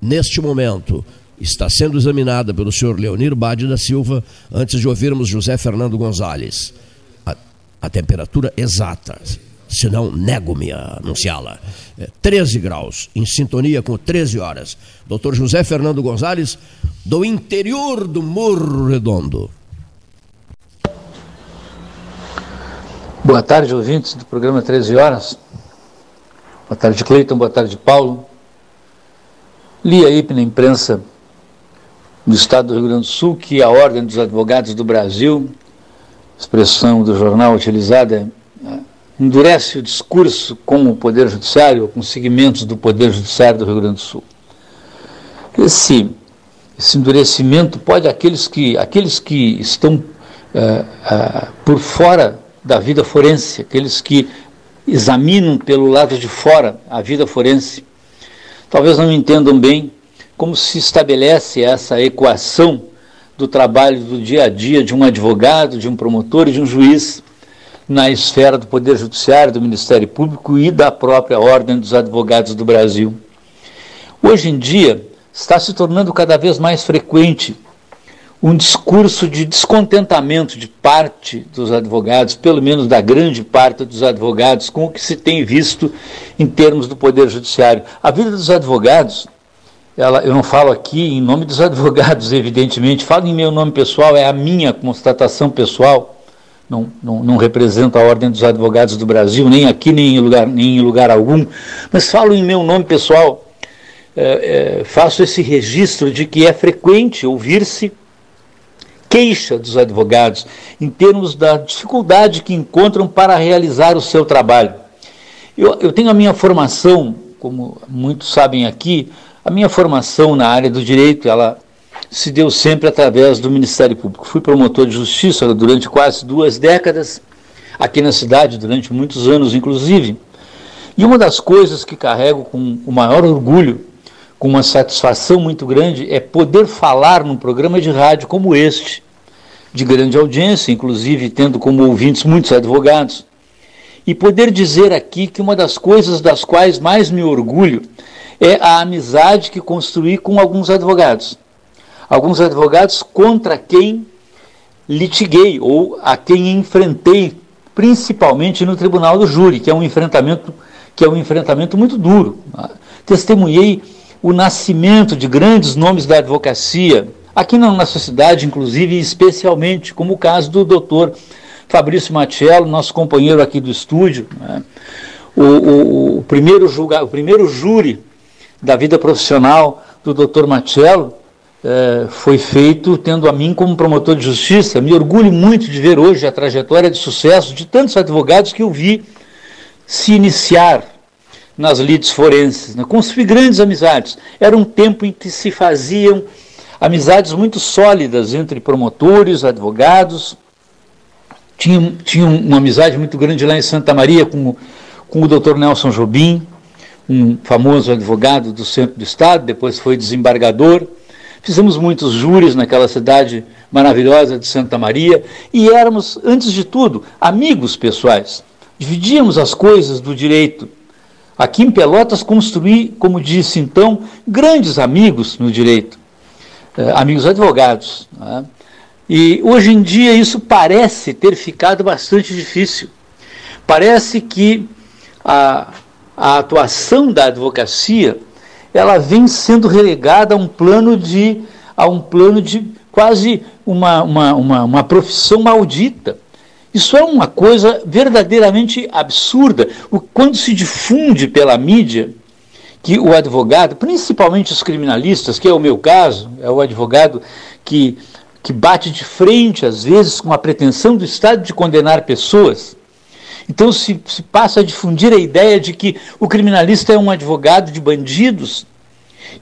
neste momento está sendo examinada pelo senhor Leonir Bade da Silva, antes de ouvirmos José Fernando Gonzalez. A, a temperatura exata, senão nego-me a anunciá-la. É 13 graus, em sintonia com 13 horas. Doutor José Fernando Gonzalez, do interior do Morro Redondo. Boa tarde, ouvintes do programa 13 Horas. Boa tarde, Cleiton. Boa tarde, Paulo. Li aí na imprensa do Estado do Rio Grande do Sul que a Ordem dos Advogados do Brasil, expressão do jornal utilizada, endurece o discurso com o Poder Judiciário, com segmentos do Poder Judiciário do Rio Grande do Sul. Esse, esse endurecimento pode aqueles que, aqueles que estão uh, uh, por fora da vida forense, aqueles que examinam pelo lado de fora a vida forense, talvez não entendam bem como se estabelece essa equação do trabalho do dia a dia de um advogado, de um promotor e de um juiz na esfera do Poder Judiciário, do Ministério Público e da própria Ordem dos Advogados do Brasil. Hoje em dia, está se tornando cada vez mais frequente um discurso de descontentamento de parte dos advogados, pelo menos da grande parte dos advogados, com o que se tem visto em termos do Poder Judiciário. A vida dos advogados, ela, eu não falo aqui em nome dos [laughs] advogados, evidentemente, falo em meu nome pessoal, é a minha constatação pessoal. Não, não, não represento a Ordem dos Advogados do Brasil, nem aqui, nem em lugar, nem em lugar algum, mas falo em meu nome pessoal. É, é, faço esse registro de que é frequente ouvir-se queixa dos advogados em termos da dificuldade que encontram para realizar o seu trabalho. Eu, eu tenho a minha formação, como muitos sabem aqui, a minha formação na área do direito, ela se deu sempre através do Ministério Público. Fui promotor de justiça durante quase duas décadas, aqui na cidade, durante muitos anos, inclusive. E uma das coisas que carrego com o maior orgulho com uma satisfação muito grande é poder falar num programa de rádio como este, de grande audiência, inclusive tendo como ouvintes muitos advogados, e poder dizer aqui que uma das coisas das quais mais me orgulho é a amizade que construí com alguns advogados. Alguns advogados contra quem litiguei ou a quem enfrentei, principalmente no tribunal do júri, que é um enfrentamento que é um enfrentamento muito duro. Testemunhei o nascimento de grandes nomes da advocacia, aqui na nossa cidade, inclusive, especialmente, como o caso do doutor Fabrício Matiello, nosso companheiro aqui do estúdio, né? o, o, o, primeiro julga, o primeiro júri da vida profissional do doutor Matiello é, foi feito tendo a mim como promotor de justiça. Me orgulho muito de ver hoje a trajetória de sucesso de tantos advogados que eu vi se iniciar nas lides forenses, né? construir grandes amizades. Era um tempo em que se faziam amizades muito sólidas entre promotores, advogados. Tinha, tinha uma amizade muito grande lá em Santa Maria com, com o doutor Nelson Jobim, um famoso advogado do centro do Estado, depois foi desembargador. Fizemos muitos júris naquela cidade maravilhosa de Santa Maria e éramos, antes de tudo, amigos pessoais. Dividíamos as coisas do direito Aqui em Pelotas construí, como disse então, grandes amigos no direito, eh, amigos advogados. Né? E hoje em dia isso parece ter ficado bastante difícil. Parece que a, a atuação da advocacia ela vem sendo relegada a um plano de a um plano de quase uma, uma, uma, uma profissão maldita isso é uma coisa verdadeiramente absurda. O, quando se difunde pela mídia que o advogado, principalmente os criminalistas, que é o meu caso, é o advogado que, que bate de frente, às vezes, com a pretensão do Estado de condenar pessoas. Então se, se passa a difundir a ideia de que o criminalista é um advogado de bandidos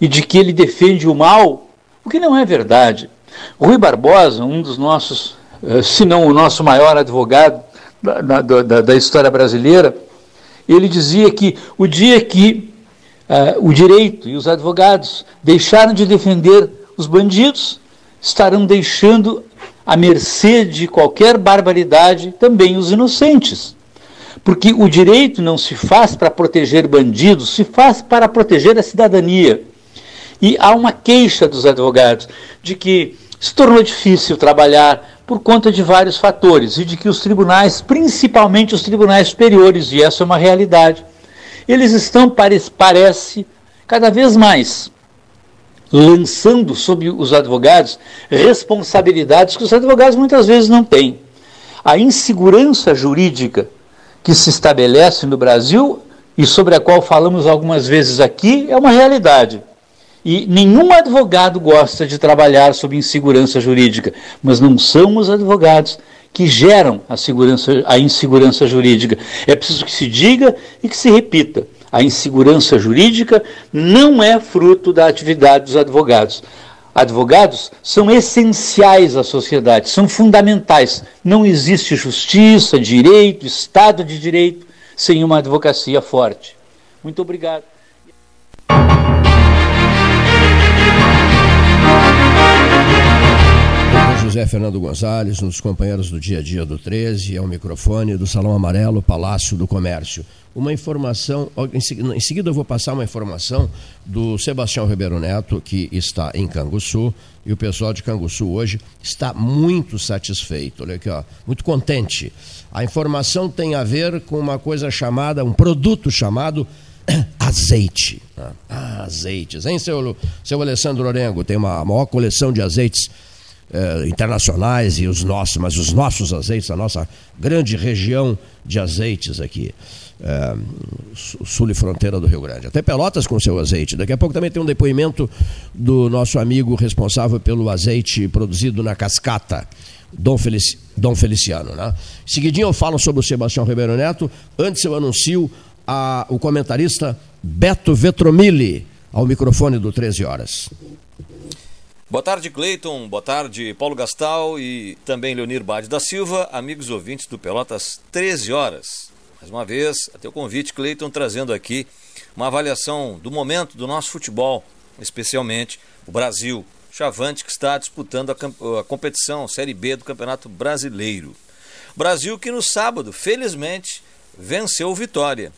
e de que ele defende o mal, o que não é verdade. Rui Barbosa, um dos nossos eh, se não o nosso maior advogado da, da, da história brasileira, ele dizia que o dia que uh, o direito e os advogados deixaram de defender os bandidos, estarão deixando à mercê de qualquer barbaridade também os inocentes. Porque o direito não se faz para proteger bandidos, se faz para proteger a cidadania. E há uma queixa dos advogados de que se tornou difícil trabalhar por conta de vários fatores e de que os tribunais, principalmente os tribunais superiores, e essa é uma realidade, eles estão, parece, cada vez mais lançando sobre os advogados responsabilidades que os advogados muitas vezes não têm. A insegurança jurídica que se estabelece no Brasil e sobre a qual falamos algumas vezes aqui é uma realidade. E nenhum advogado gosta de trabalhar sob insegurança jurídica, mas não são os advogados que geram a, a insegurança jurídica. É preciso que se diga e que se repita. A insegurança jurídica não é fruto da atividade dos advogados. Advogados são essenciais à sociedade, são fundamentais. Não existe justiça, direito, Estado de Direito sem uma advocacia forte. Muito obrigado. José Fernando Gonzalez, um dos companheiros do dia a dia do 13, é o microfone do Salão Amarelo, Palácio do Comércio. Uma informação, em seguida eu vou passar uma informação do Sebastião Ribeiro Neto, que está em Canguçu, e o pessoal de Canguçu hoje está muito satisfeito, olha aqui, ó, muito contente. A informação tem a ver com uma coisa chamada, um produto chamado [coughs] azeite. Ah, azeites, hein, seu, seu Alessandro Orengo? Tem uma maior coleção de azeites eh, internacionais e os nossos, mas os nossos azeites, a nossa grande região de azeites aqui, eh, sul e fronteira do Rio Grande. Até Pelotas com seu azeite. Daqui a pouco também tem um depoimento do nosso amigo responsável pelo azeite produzido na cascata. Dom, Felici, Dom Feliciano. Né? Seguidinho eu falo sobre o Sebastião Ribeiro Neto. Antes eu anuncio a, o comentarista Beto Vetromilli ao microfone do 13 Horas. Boa tarde, Cleiton. Boa tarde, Paulo Gastal e também Leonir Bade da Silva, amigos ouvintes do Pelotas 13 horas. Mais uma vez, a teu convite, Cleiton, trazendo aqui uma avaliação do momento do nosso futebol, especialmente o Brasil. Chavante que está disputando a, a competição Série B do Campeonato Brasileiro. Brasil que no sábado, felizmente, venceu o Vitória.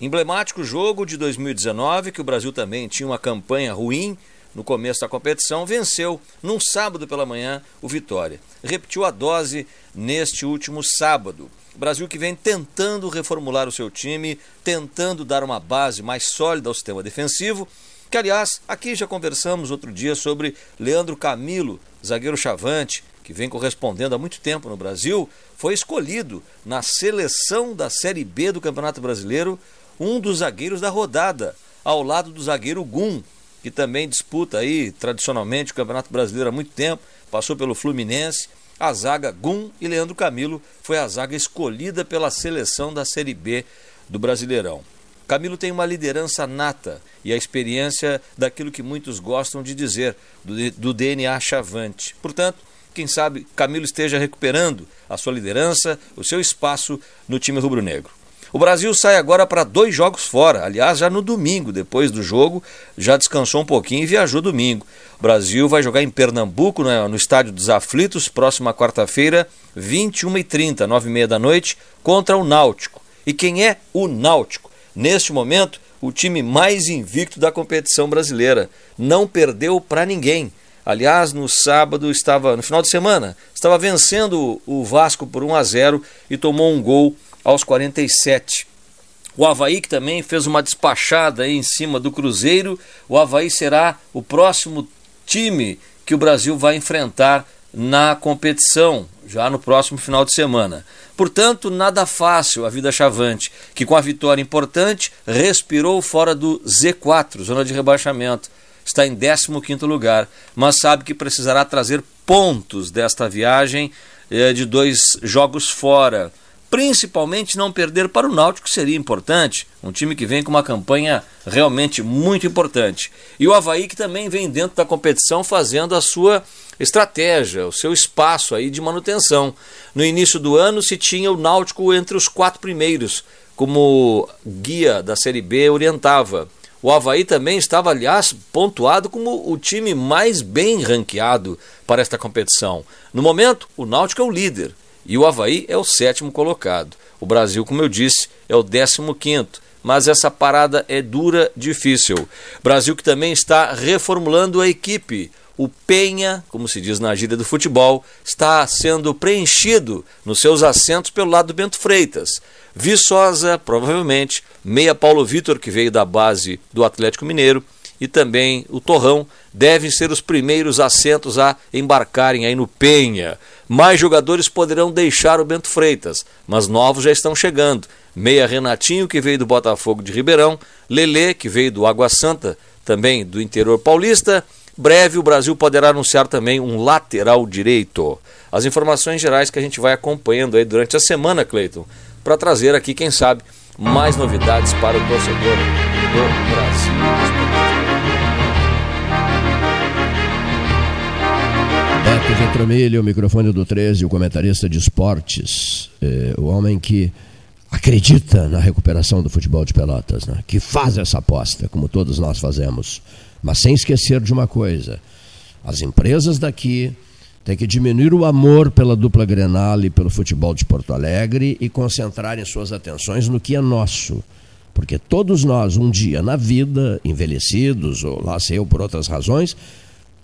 Emblemático jogo de 2019, que o Brasil também tinha uma campanha ruim no começo da competição, venceu num sábado pela manhã o Vitória. Repetiu a dose neste último sábado. O Brasil que vem tentando reformular o seu time, tentando dar uma base mais sólida ao sistema defensivo, que aliás, aqui já conversamos outro dia sobre Leandro Camilo, zagueiro chavante, que vem correspondendo há muito tempo no Brasil, foi escolhido na seleção da Série B do Campeonato Brasileiro, um dos zagueiros da rodada, ao lado do zagueiro Gum, que também disputa aí tradicionalmente o Campeonato Brasileiro há muito tempo, passou pelo Fluminense. A zaga Gum e Leandro Camilo foi a zaga escolhida pela seleção da Série B do Brasileirão. Camilo tem uma liderança nata e a experiência daquilo que muitos gostam de dizer, do, do DNA chavante. Portanto, quem sabe Camilo esteja recuperando a sua liderança, o seu espaço no time rubro-negro. O Brasil sai agora para dois jogos fora. Aliás, já no domingo, depois do jogo, já descansou um pouquinho e viajou domingo. O Brasil vai jogar em Pernambuco, né, no Estádio dos Aflitos, próxima quarta-feira, 21h30, 9h30 da noite, contra o Náutico. E quem é o Náutico? Neste momento, o time mais invicto da competição brasileira. Não perdeu para ninguém. Aliás, no sábado estava, no final de semana, estava vencendo o Vasco por 1 a 0 e tomou um gol aos 47. O Havaí que também fez uma despachada em cima do Cruzeiro. O Havaí será o próximo time que o Brasil vai enfrentar na competição, já no próximo final de semana. Portanto, nada fácil a vida chavante, que com a vitória importante respirou fora do Z4, zona de rebaixamento. Está em 15 lugar, mas sabe que precisará trazer pontos desta viagem eh, de dois jogos fora principalmente não perder para o Náutico seria importante, um time que vem com uma campanha realmente muito importante. E o Havaí que também vem dentro da competição fazendo a sua estratégia, o seu espaço aí de manutenção. No início do ano se tinha o Náutico entre os quatro primeiros, como guia da Série B orientava. O Havaí também estava, aliás, pontuado como o time mais bem ranqueado para esta competição. No momento, o Náutico é o líder e o Havaí é o sétimo colocado. O Brasil, como eu disse, é o décimo quinto. Mas essa parada é dura, difícil. Brasil que também está reformulando a equipe. O Penha, como se diz na gíria do futebol, está sendo preenchido nos seus assentos pelo lado do Bento Freitas. Viçosa, provavelmente, meia Paulo Vitor, que veio da base do Atlético Mineiro, e também o Torrão devem ser os primeiros assentos a embarcarem aí no Penha. Mais jogadores poderão deixar o Bento Freitas, mas novos já estão chegando. Meia Renatinho, que veio do Botafogo de Ribeirão, Lele, que veio do Água Santa, também do interior paulista. Breve o Brasil poderá anunciar também um lateral direito. As informações gerais que a gente vai acompanhando aí durante a semana, Cleiton, para trazer aqui, quem sabe, mais novidades para o torcedor do Brasil. Ventromilho, o microfone do 13, o comentarista de esportes, é, o homem que acredita na recuperação do futebol de Pelotas, né? que faz essa aposta, como todos nós fazemos. Mas sem esquecer de uma coisa: as empresas daqui têm que diminuir o amor pela dupla Grenal e pelo futebol de Porto Alegre e concentrarem suas atenções no que é nosso. Porque todos nós, um dia na vida, envelhecidos, ou lá sei eu por outras razões,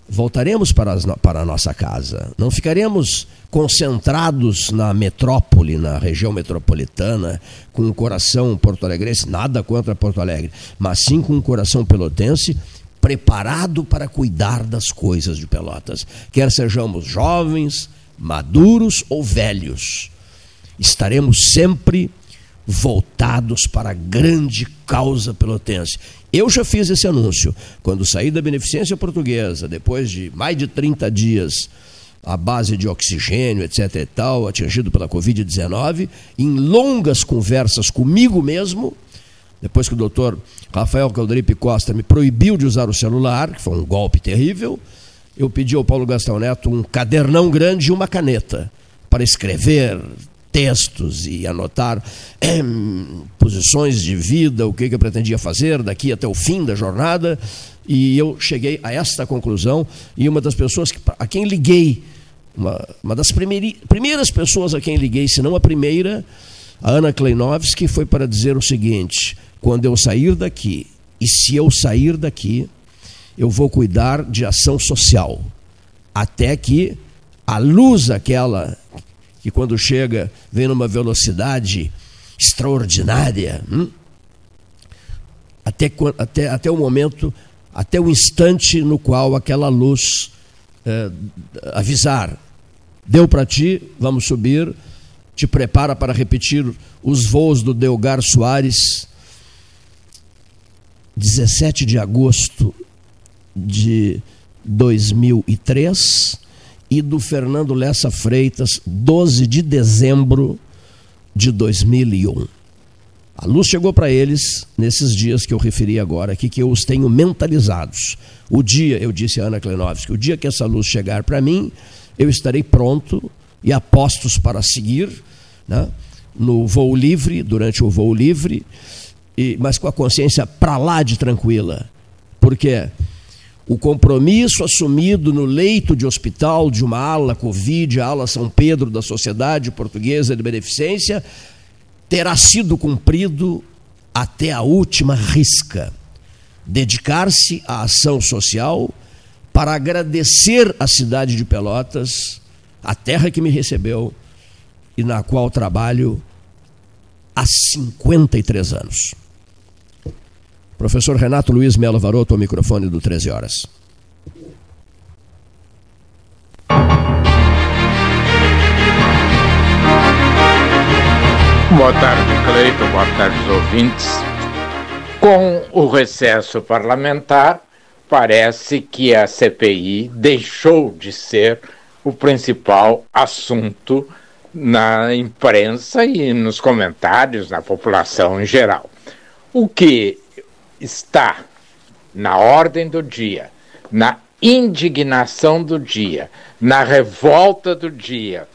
voltaremos para, as, para a nossa casa. Não ficaremos concentrados na metrópole, na região metropolitana, com o coração porto-alegrense, nada contra Porto Alegre, mas sim com o coração pelotense preparado para cuidar das coisas de Pelotas. Quer sejamos jovens, maduros ou velhos, estaremos sempre voltados para a grande causa pelotense. Eu já fiz esse anúncio. Quando saí da Beneficência Portuguesa, depois de mais de 30 dias à base de oxigênio, etc. e tal, atingido pela Covid-19, em longas conversas comigo mesmo, depois que o doutor Rafael Caldripe Costa me proibiu de usar o celular, que foi um golpe terrível, eu pedi ao Paulo Gastão Neto um cadernão grande e uma caneta para escrever textos e anotar é, posições de vida, o que, que eu pretendia fazer daqui até o fim da jornada. E eu cheguei a esta conclusão. E uma das pessoas que, a quem liguei, uma, uma das primeiri, primeiras pessoas a quem liguei, se não a primeira, a Ana Kleinovski, foi para dizer o seguinte: quando eu sair daqui, e se eu sair daqui, eu vou cuidar de ação social. Até que a luz aquela que quando chega vem numa velocidade extraordinária, hum? até, até, até o momento, até o instante no qual aquela luz é, avisar, deu para ti, vamos subir, te prepara para repetir os voos do Delgar Soares, 17 de agosto de 2003 e do Fernando Lessa Freitas, 12 de dezembro de 2001. A luz chegou para eles nesses dias que eu referi agora aqui, que eu os tenho mentalizados. O dia, eu disse a Ana Klenovski, o dia que essa luz chegar para mim, eu estarei pronto e apostos para seguir né, no voo livre, durante o voo livre, e, mas com a consciência para lá de tranquila. Porque o compromisso assumido no leito de hospital de uma ala Covid, a ala São Pedro da Sociedade Portuguesa de Beneficência, terá sido cumprido até a última risca. Dedicar-se à ação social para agradecer à cidade de Pelotas, a terra que me recebeu e na qual trabalho há 53 anos. Professor Renato Luiz Melo Varoto, ao microfone do 13 Horas. Boa tarde, Cleiton. Boa tarde, os ouvintes. Com o recesso parlamentar, parece que a CPI deixou de ser o principal assunto na imprensa e nos comentários, na população em geral. O que está na ordem do dia, na indignação do dia, na revolta do dia,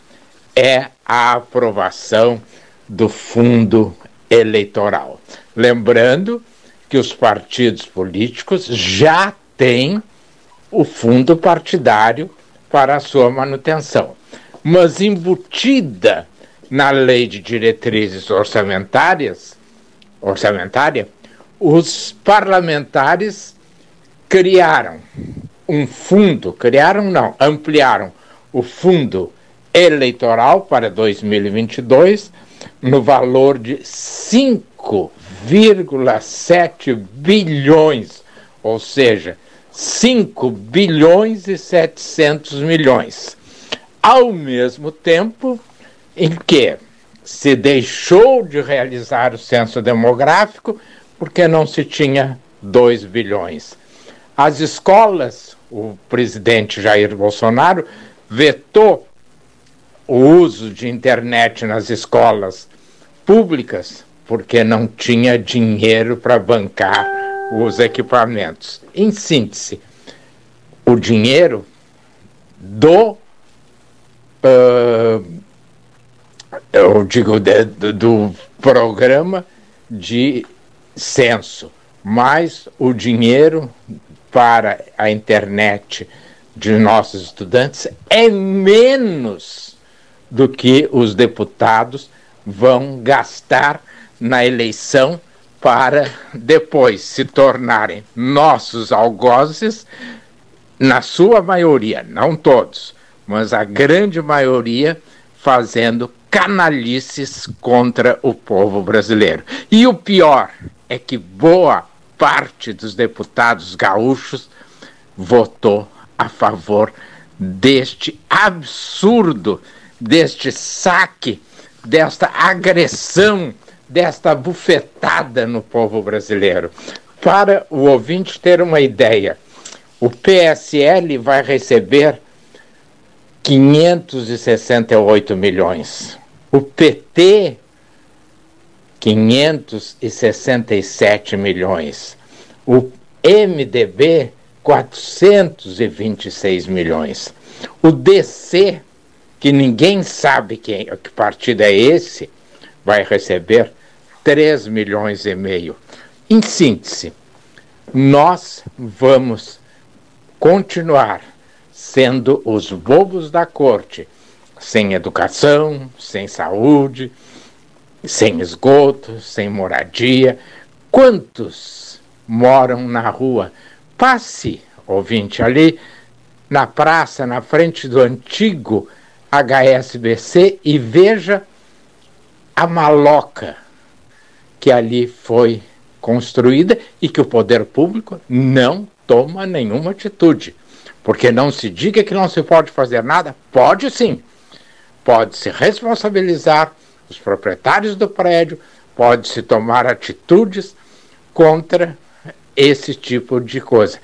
é a aprovação do fundo eleitoral. Lembrando que os partidos políticos já têm o fundo partidário para a sua manutenção. Mas embutida na lei de diretrizes orçamentárias, orçamentária, os parlamentares criaram um fundo, criaram não, ampliaram o fundo eleitoral para 2022 no valor de 5,7 bilhões, ou seja, 5 bilhões e 700 milhões. Ao mesmo tempo em que se deixou de realizar o censo demográfico porque não se tinha 2 bilhões. As escolas, o presidente Jair Bolsonaro vetou o uso de internet nas escolas públicas porque não tinha dinheiro para bancar os equipamentos. Em síntese, o dinheiro do uh, eu digo de, do, programa de censo, mais o dinheiro para a internet de nossos estudantes é menos do que os deputados vão gastar na eleição para depois se tornarem nossos algozes, na sua maioria, não todos, mas a grande maioria fazendo canalices contra o povo brasileiro. E o pior é que boa parte dos deputados gaúchos votou a favor deste absurdo, deste saque, desta agressão desta bufetada no povo brasileiro. Para o ouvinte ter uma ideia, o PSL vai receber 568 milhões. O PT, 567 milhões. O MDB, 426 milhões. O DC, que ninguém sabe quem, que partido é esse, vai receber 3 milhões e meio. Em síntese, nós vamos continuar sendo os bobos da corte, sem educação, sem saúde, sem esgoto, sem moradia. Quantos moram na rua? Passe, ouvinte, ali na praça, na frente do antigo HSBC e veja a maloca que ali foi construída e que o poder público não toma nenhuma atitude. Porque não se diga que não se pode fazer nada, pode sim. Pode se responsabilizar os proprietários do prédio, pode se tomar atitudes contra esse tipo de coisa.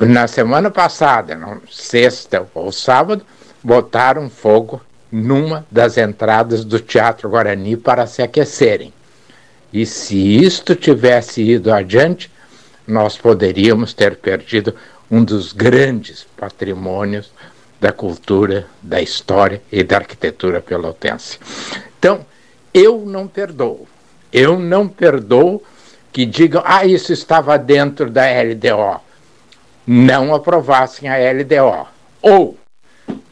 Na semana passada, sexta ou sábado, botaram fogo numa das entradas do Teatro Guarani para se aquecerem. E se isto tivesse ido adiante, nós poderíamos ter perdido um dos grandes patrimônios da cultura, da história e da arquitetura pelotense. Então, eu não perdoo. Eu não perdoo que digam, ah, isso estava dentro da LDO. Não aprovassem a LDO. Ou,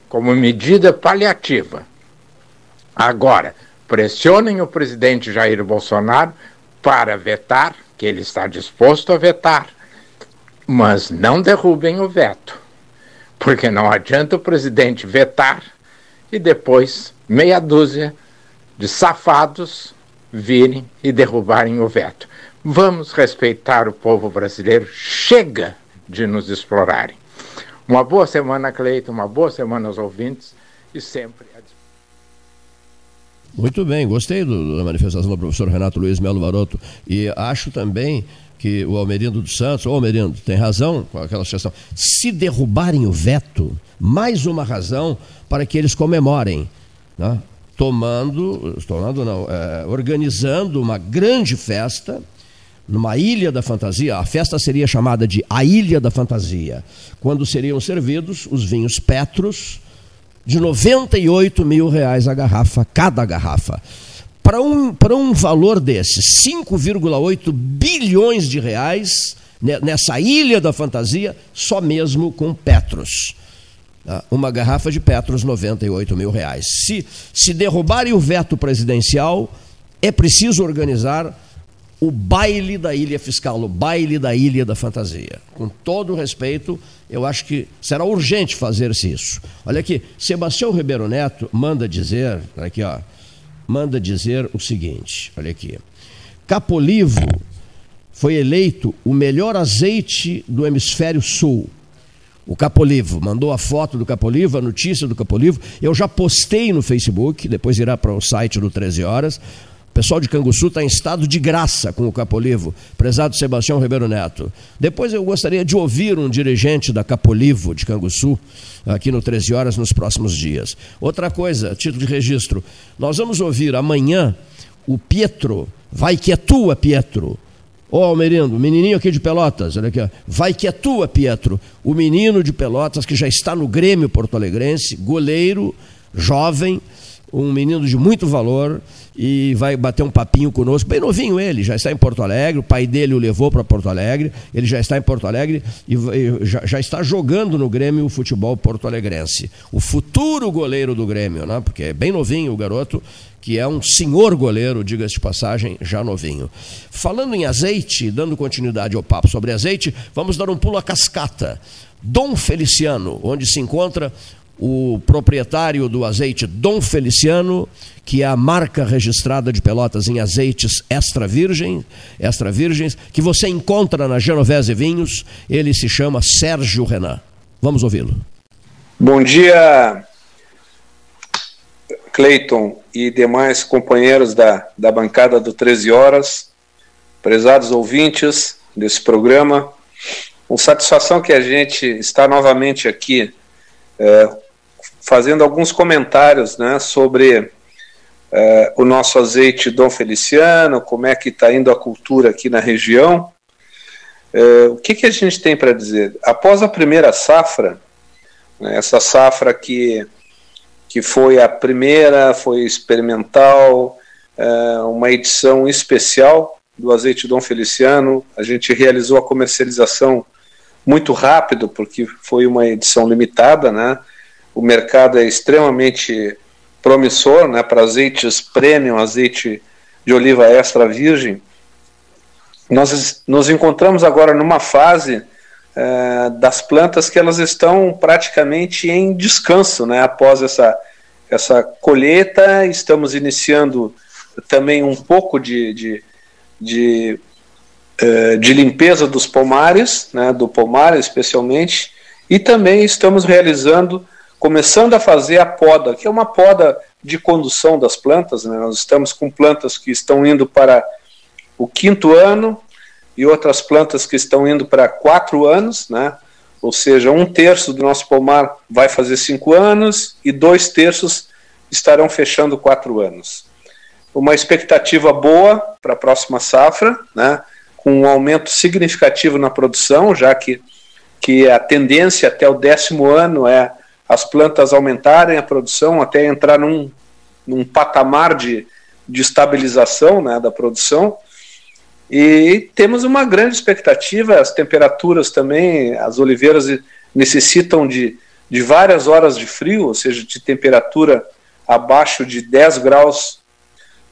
como medida paliativa, agora pressionem o presidente Jair Bolsonaro para vetar, que ele está disposto a vetar, mas não derrubem o veto, porque não adianta o presidente vetar e depois meia dúzia de safados virem e derrubarem o veto. Vamos respeitar o povo brasileiro, chega de nos explorarem. Uma boa semana, Cleito, uma boa semana aos ouvintes. E sempre muito bem, gostei do, da manifestação do professor Renato Luiz Melo Varoto e acho também que o Almerindo dos Santos, o Almerindo, tem razão com aquela questão. Se derrubarem o veto, mais uma razão para que eles comemorem, né? tomando, tomando não, é, organizando uma grande festa numa ilha da fantasia. A festa seria chamada de a Ilha da Fantasia, quando seriam servidos os vinhos Petros de 98 mil reais a garrafa, cada garrafa. Para um, para um valor desse, 5,8 bilhões de reais, nessa ilha da fantasia, só mesmo com Petros. Tá? Uma garrafa de Petros, 98 mil reais. Se, se derrubarem o veto presidencial, é preciso organizar o baile da ilha fiscal, o baile da ilha da fantasia. Com todo respeito, eu acho que será urgente fazer-se isso. Olha aqui, Sebastião Ribeiro Neto manda dizer, aqui ó, manda dizer o seguinte, olha aqui. Capolivo foi eleito o melhor azeite do hemisfério sul. O Capolivo mandou a foto do Capolivo, a notícia do Capolivo. Eu já postei no Facebook, depois irá para o site do 13 Horas. Pessoal de Canguçu está em estado de graça com o Capolivo, prezado Sebastião Ribeiro Neto. Depois eu gostaria de ouvir um dirigente da Capolivo de Canguçu, aqui no 13 Horas, nos próximos dias. Outra coisa, título de registro: nós vamos ouvir amanhã o Pietro, vai que é tua, Pietro. Ô oh, Almerindo, menininho aqui de Pelotas, olha aqui, vai que é tua, Pietro. O menino de Pelotas que já está no Grêmio Porto Alegrense, goleiro, jovem, um menino de muito valor e vai bater um papinho conosco. Bem novinho ele, já está em Porto Alegre, o pai dele o levou para Porto Alegre, ele já está em Porto Alegre e, já, já, está jogando no Grêmio o futebol porto-alegrense. O futuro goleiro do Grêmio, né? porque é bem novinho o garoto, que é um senhor goleiro, diga-se de passagem, já novinho. Falando em azeite, dando continuidade ao papo sobre azeite, vamos dar um pulo à cascata. Dom Feliciano, onde se encontra o proprietário do azeite Dom Feliciano, que é a marca registrada de Pelotas em azeites extra virgem, extra virgens, que você encontra na Genovese Vinhos. Ele se chama Sérgio Renan. Vamos ouvi-lo. Bom dia, Cleiton e demais companheiros da, da bancada do 13 Horas, prezados ouvintes desse programa. Com satisfação que a gente está novamente aqui é, fazendo alguns comentários né, sobre é, o nosso azeite Dom Feliciano, como é que está indo a cultura aqui na região. É, o que, que a gente tem para dizer? Após a primeira safra, né, essa safra que, que foi a primeira, foi experimental, é, uma edição especial do azeite Dom Feliciano, a gente realizou a comercialização muito rápido, porque foi uma edição limitada, né? O mercado é extremamente promissor né, para azeites premium, azeite de oliva extra virgem. Nós nos encontramos agora numa fase é, das plantas que elas estão praticamente em descanso né, após essa, essa colheita. Estamos iniciando também um pouco de, de, de, é, de limpeza dos pomares, né, do pomar especialmente, e também estamos realizando começando a fazer a poda, que é uma poda de condução das plantas. Né? Nós estamos com plantas que estão indo para o quinto ano e outras plantas que estão indo para quatro anos, né? ou seja, um terço do nosso pomar vai fazer cinco anos e dois terços estarão fechando quatro anos. Uma expectativa boa para a próxima safra, né? com um aumento significativo na produção, já que, que a tendência até o décimo ano é as plantas aumentarem a produção até entrar num, num patamar de, de estabilização né, da produção. E temos uma grande expectativa, as temperaturas também, as oliveiras necessitam de, de várias horas de frio, ou seja, de temperatura abaixo de 10 graus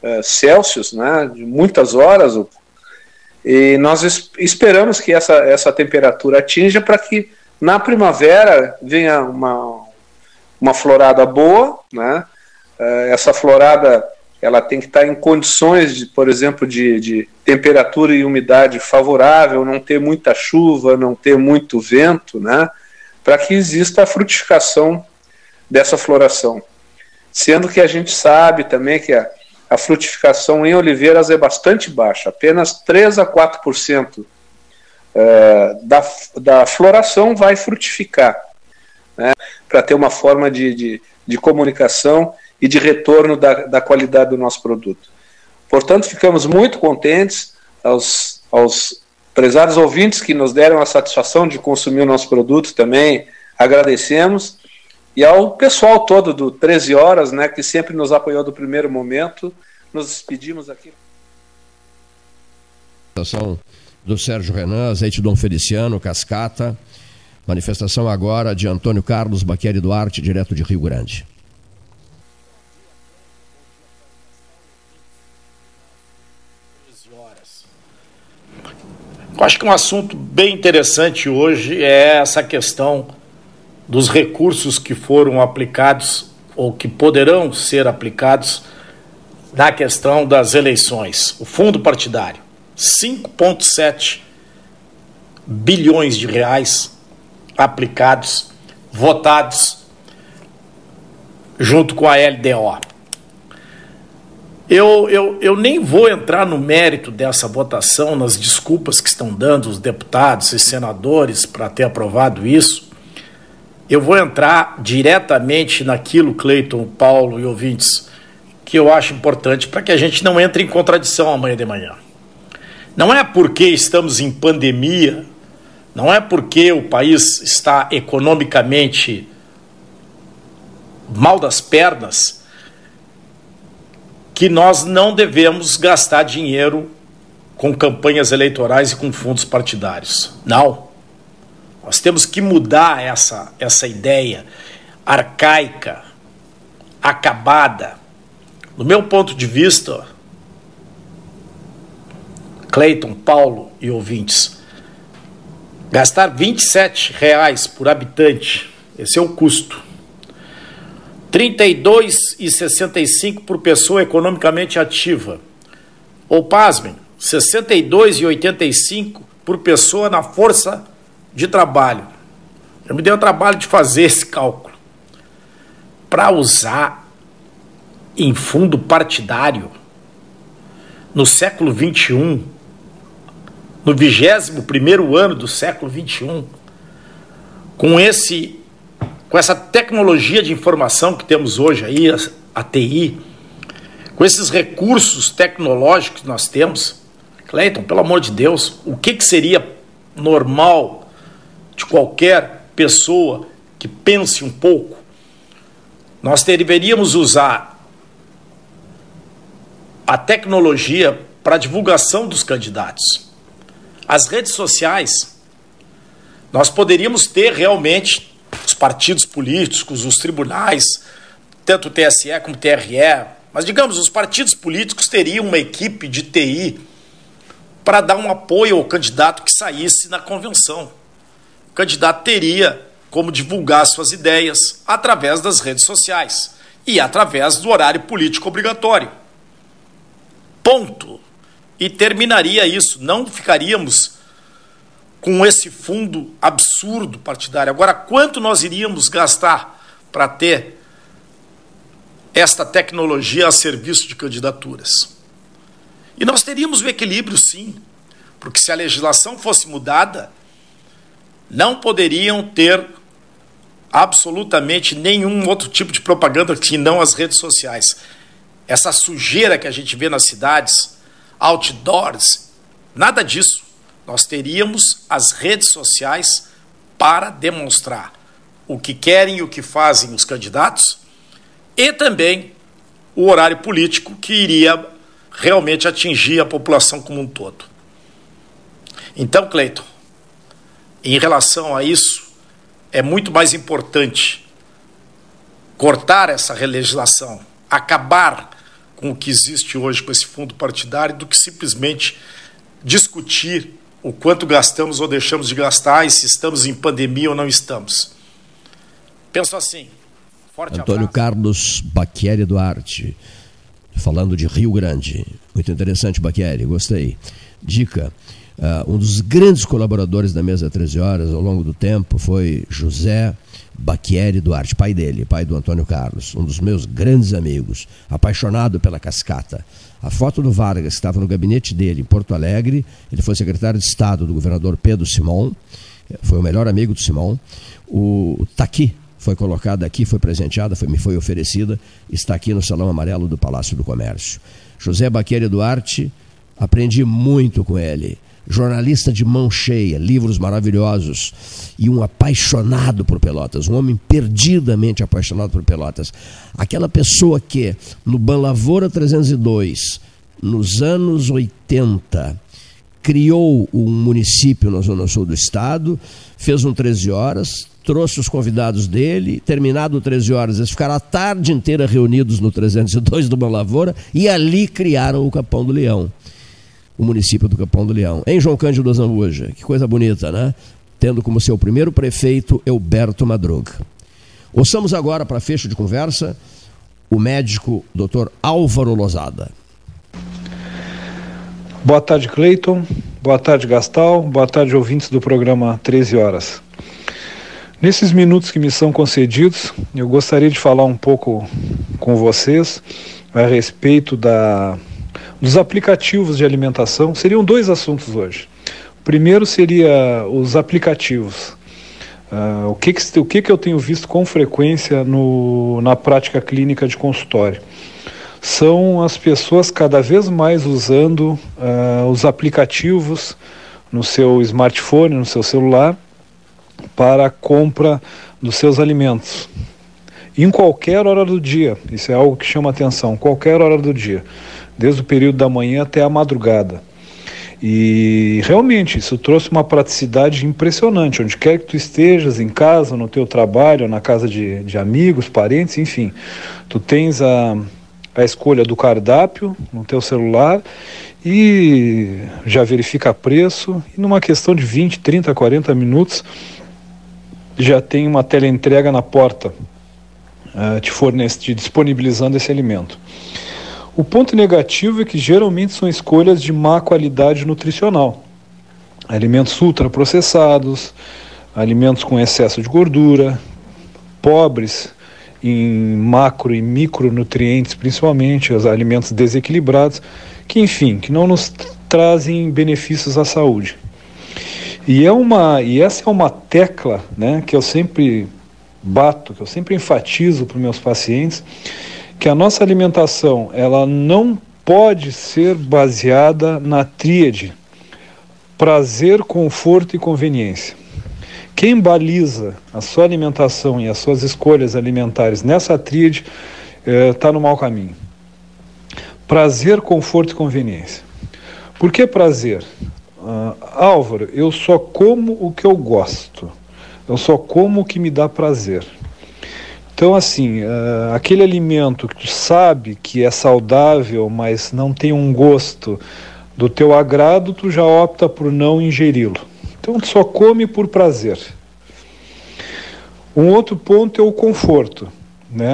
uh, Celsius, né, de muitas horas. E nós esperamos que essa, essa temperatura atinja para que na primavera venha uma, uma florada boa, né? Eh, essa florada ela tem que estar em condições, de, por exemplo, de, de temperatura e umidade favorável, não ter muita chuva, não ter muito vento, né? Para que exista a frutificação dessa floração. Sendo que a gente sabe também que a, a frutificação em oliveiras é bastante baixa, apenas 3 a 4% é, da, da floração vai frutificar, né, para ter uma forma de, de, de, comunicação e de retorno da, da qualidade do nosso produto. Portanto, ficamos muito contentes aos, aos prezados ouvintes que nos deram a satisfação de consumir o nosso produto também, agradecemos. E ao pessoal todo do 13 Horas, né, que sempre nos apoiou do primeiro momento, nos despedimos aqui do Sérgio Renan, azeite Dom Feliciano, Cascata. Manifestação agora de Antônio Carlos Baqueri Duarte, direto de Rio Grande. Eu acho que um assunto bem interessante hoje é essa questão dos recursos que foram aplicados ou que poderão ser aplicados na questão das eleições, o fundo partidário. 5,7 bilhões de reais aplicados, votados junto com a LDO. Eu, eu, eu nem vou entrar no mérito dessa votação, nas desculpas que estão dando os deputados e senadores para ter aprovado isso. Eu vou entrar diretamente naquilo, Cleiton, Paulo e ouvintes, que eu acho importante para que a gente não entre em contradição amanhã de manhã. Não é porque estamos em pandemia, não é porque o país está economicamente mal das pernas que nós não devemos gastar dinheiro com campanhas eleitorais e com fundos partidários. Não. Nós temos que mudar essa, essa ideia arcaica, acabada. Do meu ponto de vista, Cleiton, Paulo e ouvintes, gastar 27 reais por habitante, esse é o custo 32,65 por pessoa economicamente ativa. Ou, pasmem, 62,85 por pessoa na força de trabalho. Eu me dei o trabalho de fazer esse cálculo. Para usar em fundo partidário no século XXI, no 21 ano do século XXI, com esse com essa tecnologia de informação que temos hoje aí, a, a TI, com esses recursos tecnológicos que nós temos, Cleiton, pelo amor de Deus, o que, que seria normal de qualquer pessoa que pense um pouco? Nós deveríamos usar a tecnologia para divulgação dos candidatos. As redes sociais, nós poderíamos ter realmente os partidos políticos, os tribunais, tanto o TSE como o TRE, mas digamos, os partidos políticos teriam uma equipe de TI para dar um apoio ao candidato que saísse na convenção. O candidato teria como divulgar suas ideias através das redes sociais e através do horário político obrigatório. Ponto. E terminaria isso. Não ficaríamos com esse fundo absurdo partidário. Agora, quanto nós iríamos gastar para ter esta tecnologia a serviço de candidaturas? E nós teríamos o equilíbrio, sim, porque se a legislação fosse mudada, não poderiam ter absolutamente nenhum outro tipo de propaganda que não as redes sociais. Essa sujeira que a gente vê nas cidades, outdoors, nada disso nós teríamos as redes sociais para demonstrar o que querem e o que fazem os candidatos e também o horário político que iria realmente atingir a população como um todo. Então, Cleiton, em relação a isso, é muito mais importante cortar essa legislação, acabar com o que existe hoje com esse fundo partidário, do que simplesmente discutir o quanto gastamos ou deixamos de gastar e se estamos em pandemia ou não estamos. Penso assim. Forte Antônio abraço. Carlos Baquieri Duarte, falando de Rio Grande. Muito interessante, Baquieri, gostei. Dica. Uh, um dos grandes colaboradores da mesa 13 horas ao longo do tempo foi José Baquieri Duarte, pai dele, pai do Antônio Carlos, um dos meus grandes amigos, apaixonado pela cascata. A foto do Vargas estava no gabinete dele em Porto Alegre. Ele foi secretário de Estado do governador Pedro Simão, foi o melhor amigo do Simão. O Taqui foi colocado aqui, foi presenteada, foi, me foi oferecida, está aqui no Salão Amarelo do Palácio do Comércio. José Baqueira Duarte, aprendi muito com ele jornalista de mão cheia, livros maravilhosos e um apaixonado por Pelotas, um homem perdidamente apaixonado por Pelotas. Aquela pessoa que no Banlavoura 302, nos anos 80, criou um município na zona sul do estado, fez um 13 horas, trouxe os convidados dele, terminado o 13 horas, eles ficaram a tarde inteira reunidos no 302 do Banlavoura e ali criaram o Capão do Leão o município do Capão do Leão. Em João Cândido Zambuja, que coisa bonita, né? Tendo como seu primeiro prefeito Elberto Madruga. Ouçamos agora, para fecho de conversa, o médico Dr. Álvaro Lozada. Boa tarde, Cleiton. Boa tarde, Gastal. Boa tarde, ouvintes do programa 13 Horas. Nesses minutos que me são concedidos, eu gostaria de falar um pouco com vocês a respeito da, dos aplicativos de alimentação. Seriam dois assuntos hoje. O primeiro seria os aplicativos. Uh, o que, que, o que, que eu tenho visto com frequência no, na prática clínica de consultório? São as pessoas cada vez mais usando uh, os aplicativos no seu smartphone, no seu celular, para a compra dos seus alimentos. Em qualquer hora do dia, isso é algo que chama atenção, qualquer hora do dia, desde o período da manhã até a madrugada. E realmente isso trouxe uma praticidade impressionante, onde quer que tu estejas, em casa, no teu trabalho, na casa de, de amigos, parentes, enfim, tu tens a, a escolha do cardápio no teu celular e já verifica preço, e numa questão de 20, 30, 40 minutos já tem uma teleentrega na porta uh, te, fornece, te disponibilizando esse alimento. O ponto negativo é que geralmente são escolhas de má qualidade nutricional. Alimentos ultraprocessados, alimentos com excesso de gordura, pobres em macro e micronutrientes, principalmente os alimentos desequilibrados, que enfim, que não nos trazem benefícios à saúde. E, é uma, e essa é uma tecla né, que eu sempre bato, que eu sempre enfatizo para meus pacientes, que a nossa alimentação ela não pode ser baseada na tríade prazer, conforto e conveniência. Quem baliza a sua alimentação e as suas escolhas alimentares nessa tríade está eh, no mau caminho. Prazer, conforto e conveniência. Por que prazer? Uh, Álvaro, eu só como o que eu gosto. Eu só como o que me dá prazer. Então, assim, uh, aquele alimento que tu sabe que é saudável, mas não tem um gosto do teu agrado, tu já opta por não ingeri-lo. Então, tu só come por prazer. Um outro ponto é o conforto. Né?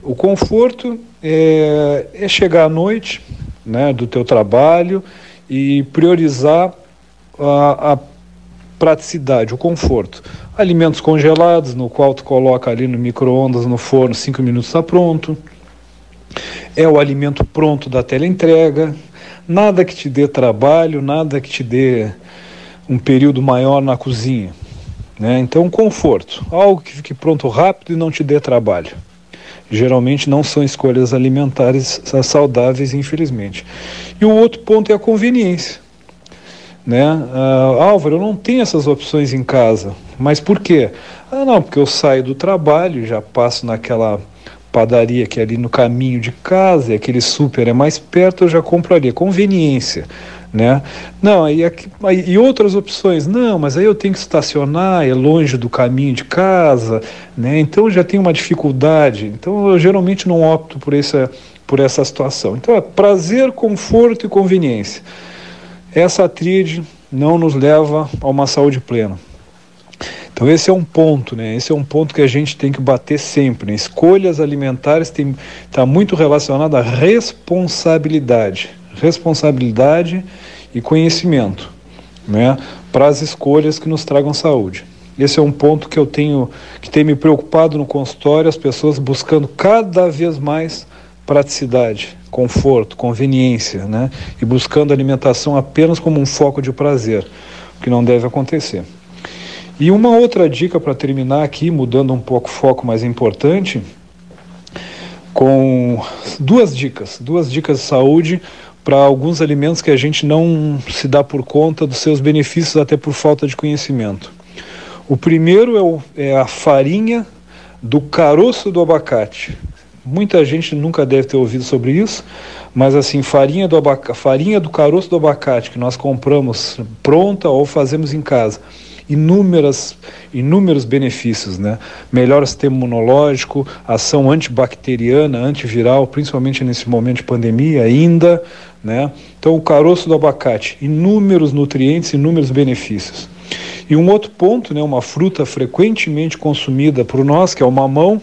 O conforto é, é chegar à noite né, do teu trabalho e priorizar a, a praticidade, o conforto. Alimentos congelados, no qual tu coloca ali no micro-ondas, no forno, cinco minutos está pronto. É o alimento pronto da teleentrega. Nada que te dê trabalho, nada que te dê um período maior na cozinha. Né? Então, conforto. Algo que fique pronto rápido e não te dê trabalho geralmente não são escolhas alimentares saudáveis, infelizmente. E o outro ponto é a conveniência. Né? Uh, Álvaro, eu não tenho essas opções em casa. Mas por quê? Ah, não, porque eu saio do trabalho, já passo naquela padaria que é ali no caminho de casa, e aquele super é mais perto, eu já compraria. Conveniência né? Não, aí, aí, e outras opções, não, mas aí eu tenho que estacionar, é longe do caminho de casa, né? Então já tem uma dificuldade. Então eu geralmente não opto por essa, por essa situação. Então é prazer, conforto e conveniência. Essa tríade não nos leva a uma saúde plena. Então esse é um ponto, né? Esse é um ponto que a gente tem que bater sempre. Né? Escolhas alimentares está muito relacionado à responsabilidade responsabilidade e conhecimento né, para as escolhas que nos tragam saúde. Esse é um ponto que eu tenho que tem me preocupado no consultório, as pessoas buscando cada vez mais praticidade, conforto, conveniência, né? E buscando alimentação apenas como um foco de prazer, o que não deve acontecer. E uma outra dica para terminar aqui, mudando um pouco o foco mais importante, com duas dicas, duas dicas de saúde para alguns alimentos que a gente não se dá por conta dos seus benefícios, até por falta de conhecimento. O primeiro é, o, é a farinha do caroço do abacate. Muita gente nunca deve ter ouvido sobre isso, mas assim, farinha do, abaca, farinha do caroço do abacate que nós compramos pronta ou fazemos em casa inúmeras, inúmeros benefícios, né? Melhora sistema imunológico, ação antibacteriana, antiviral, principalmente nesse momento de pandemia ainda, né? Então o caroço do abacate, inúmeros nutrientes, inúmeros benefícios. E um outro ponto, né, uma fruta frequentemente consumida por nós, que é o mamão,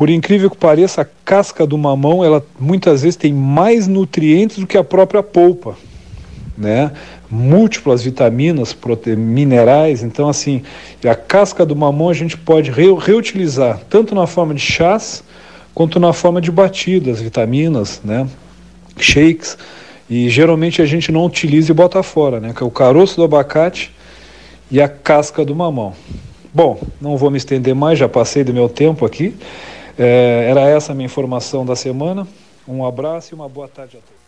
por incrível que pareça, a casca do mamão, ela muitas vezes tem mais nutrientes do que a própria polpa, né? Múltiplas vitaminas, prote... minerais, então assim, a casca do mamão a gente pode re reutilizar tanto na forma de chás quanto na forma de batidas, vitaminas, né? Shakes, e geralmente a gente não utiliza e bota fora, né? Que é o caroço do abacate e a casca do mamão. Bom, não vou me estender mais, já passei do meu tempo aqui. É, era essa a minha informação da semana. Um abraço e uma boa tarde a todos.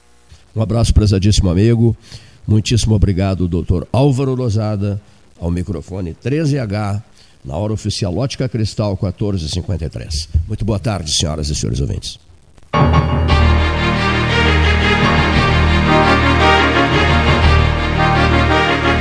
Um abraço, prezadíssimo amigo. Muitíssimo obrigado, doutor Álvaro Lozada, ao microfone 13H, na hora oficial Ótica Cristal 1453. Muito boa tarde, senhoras e senhores ouvintes.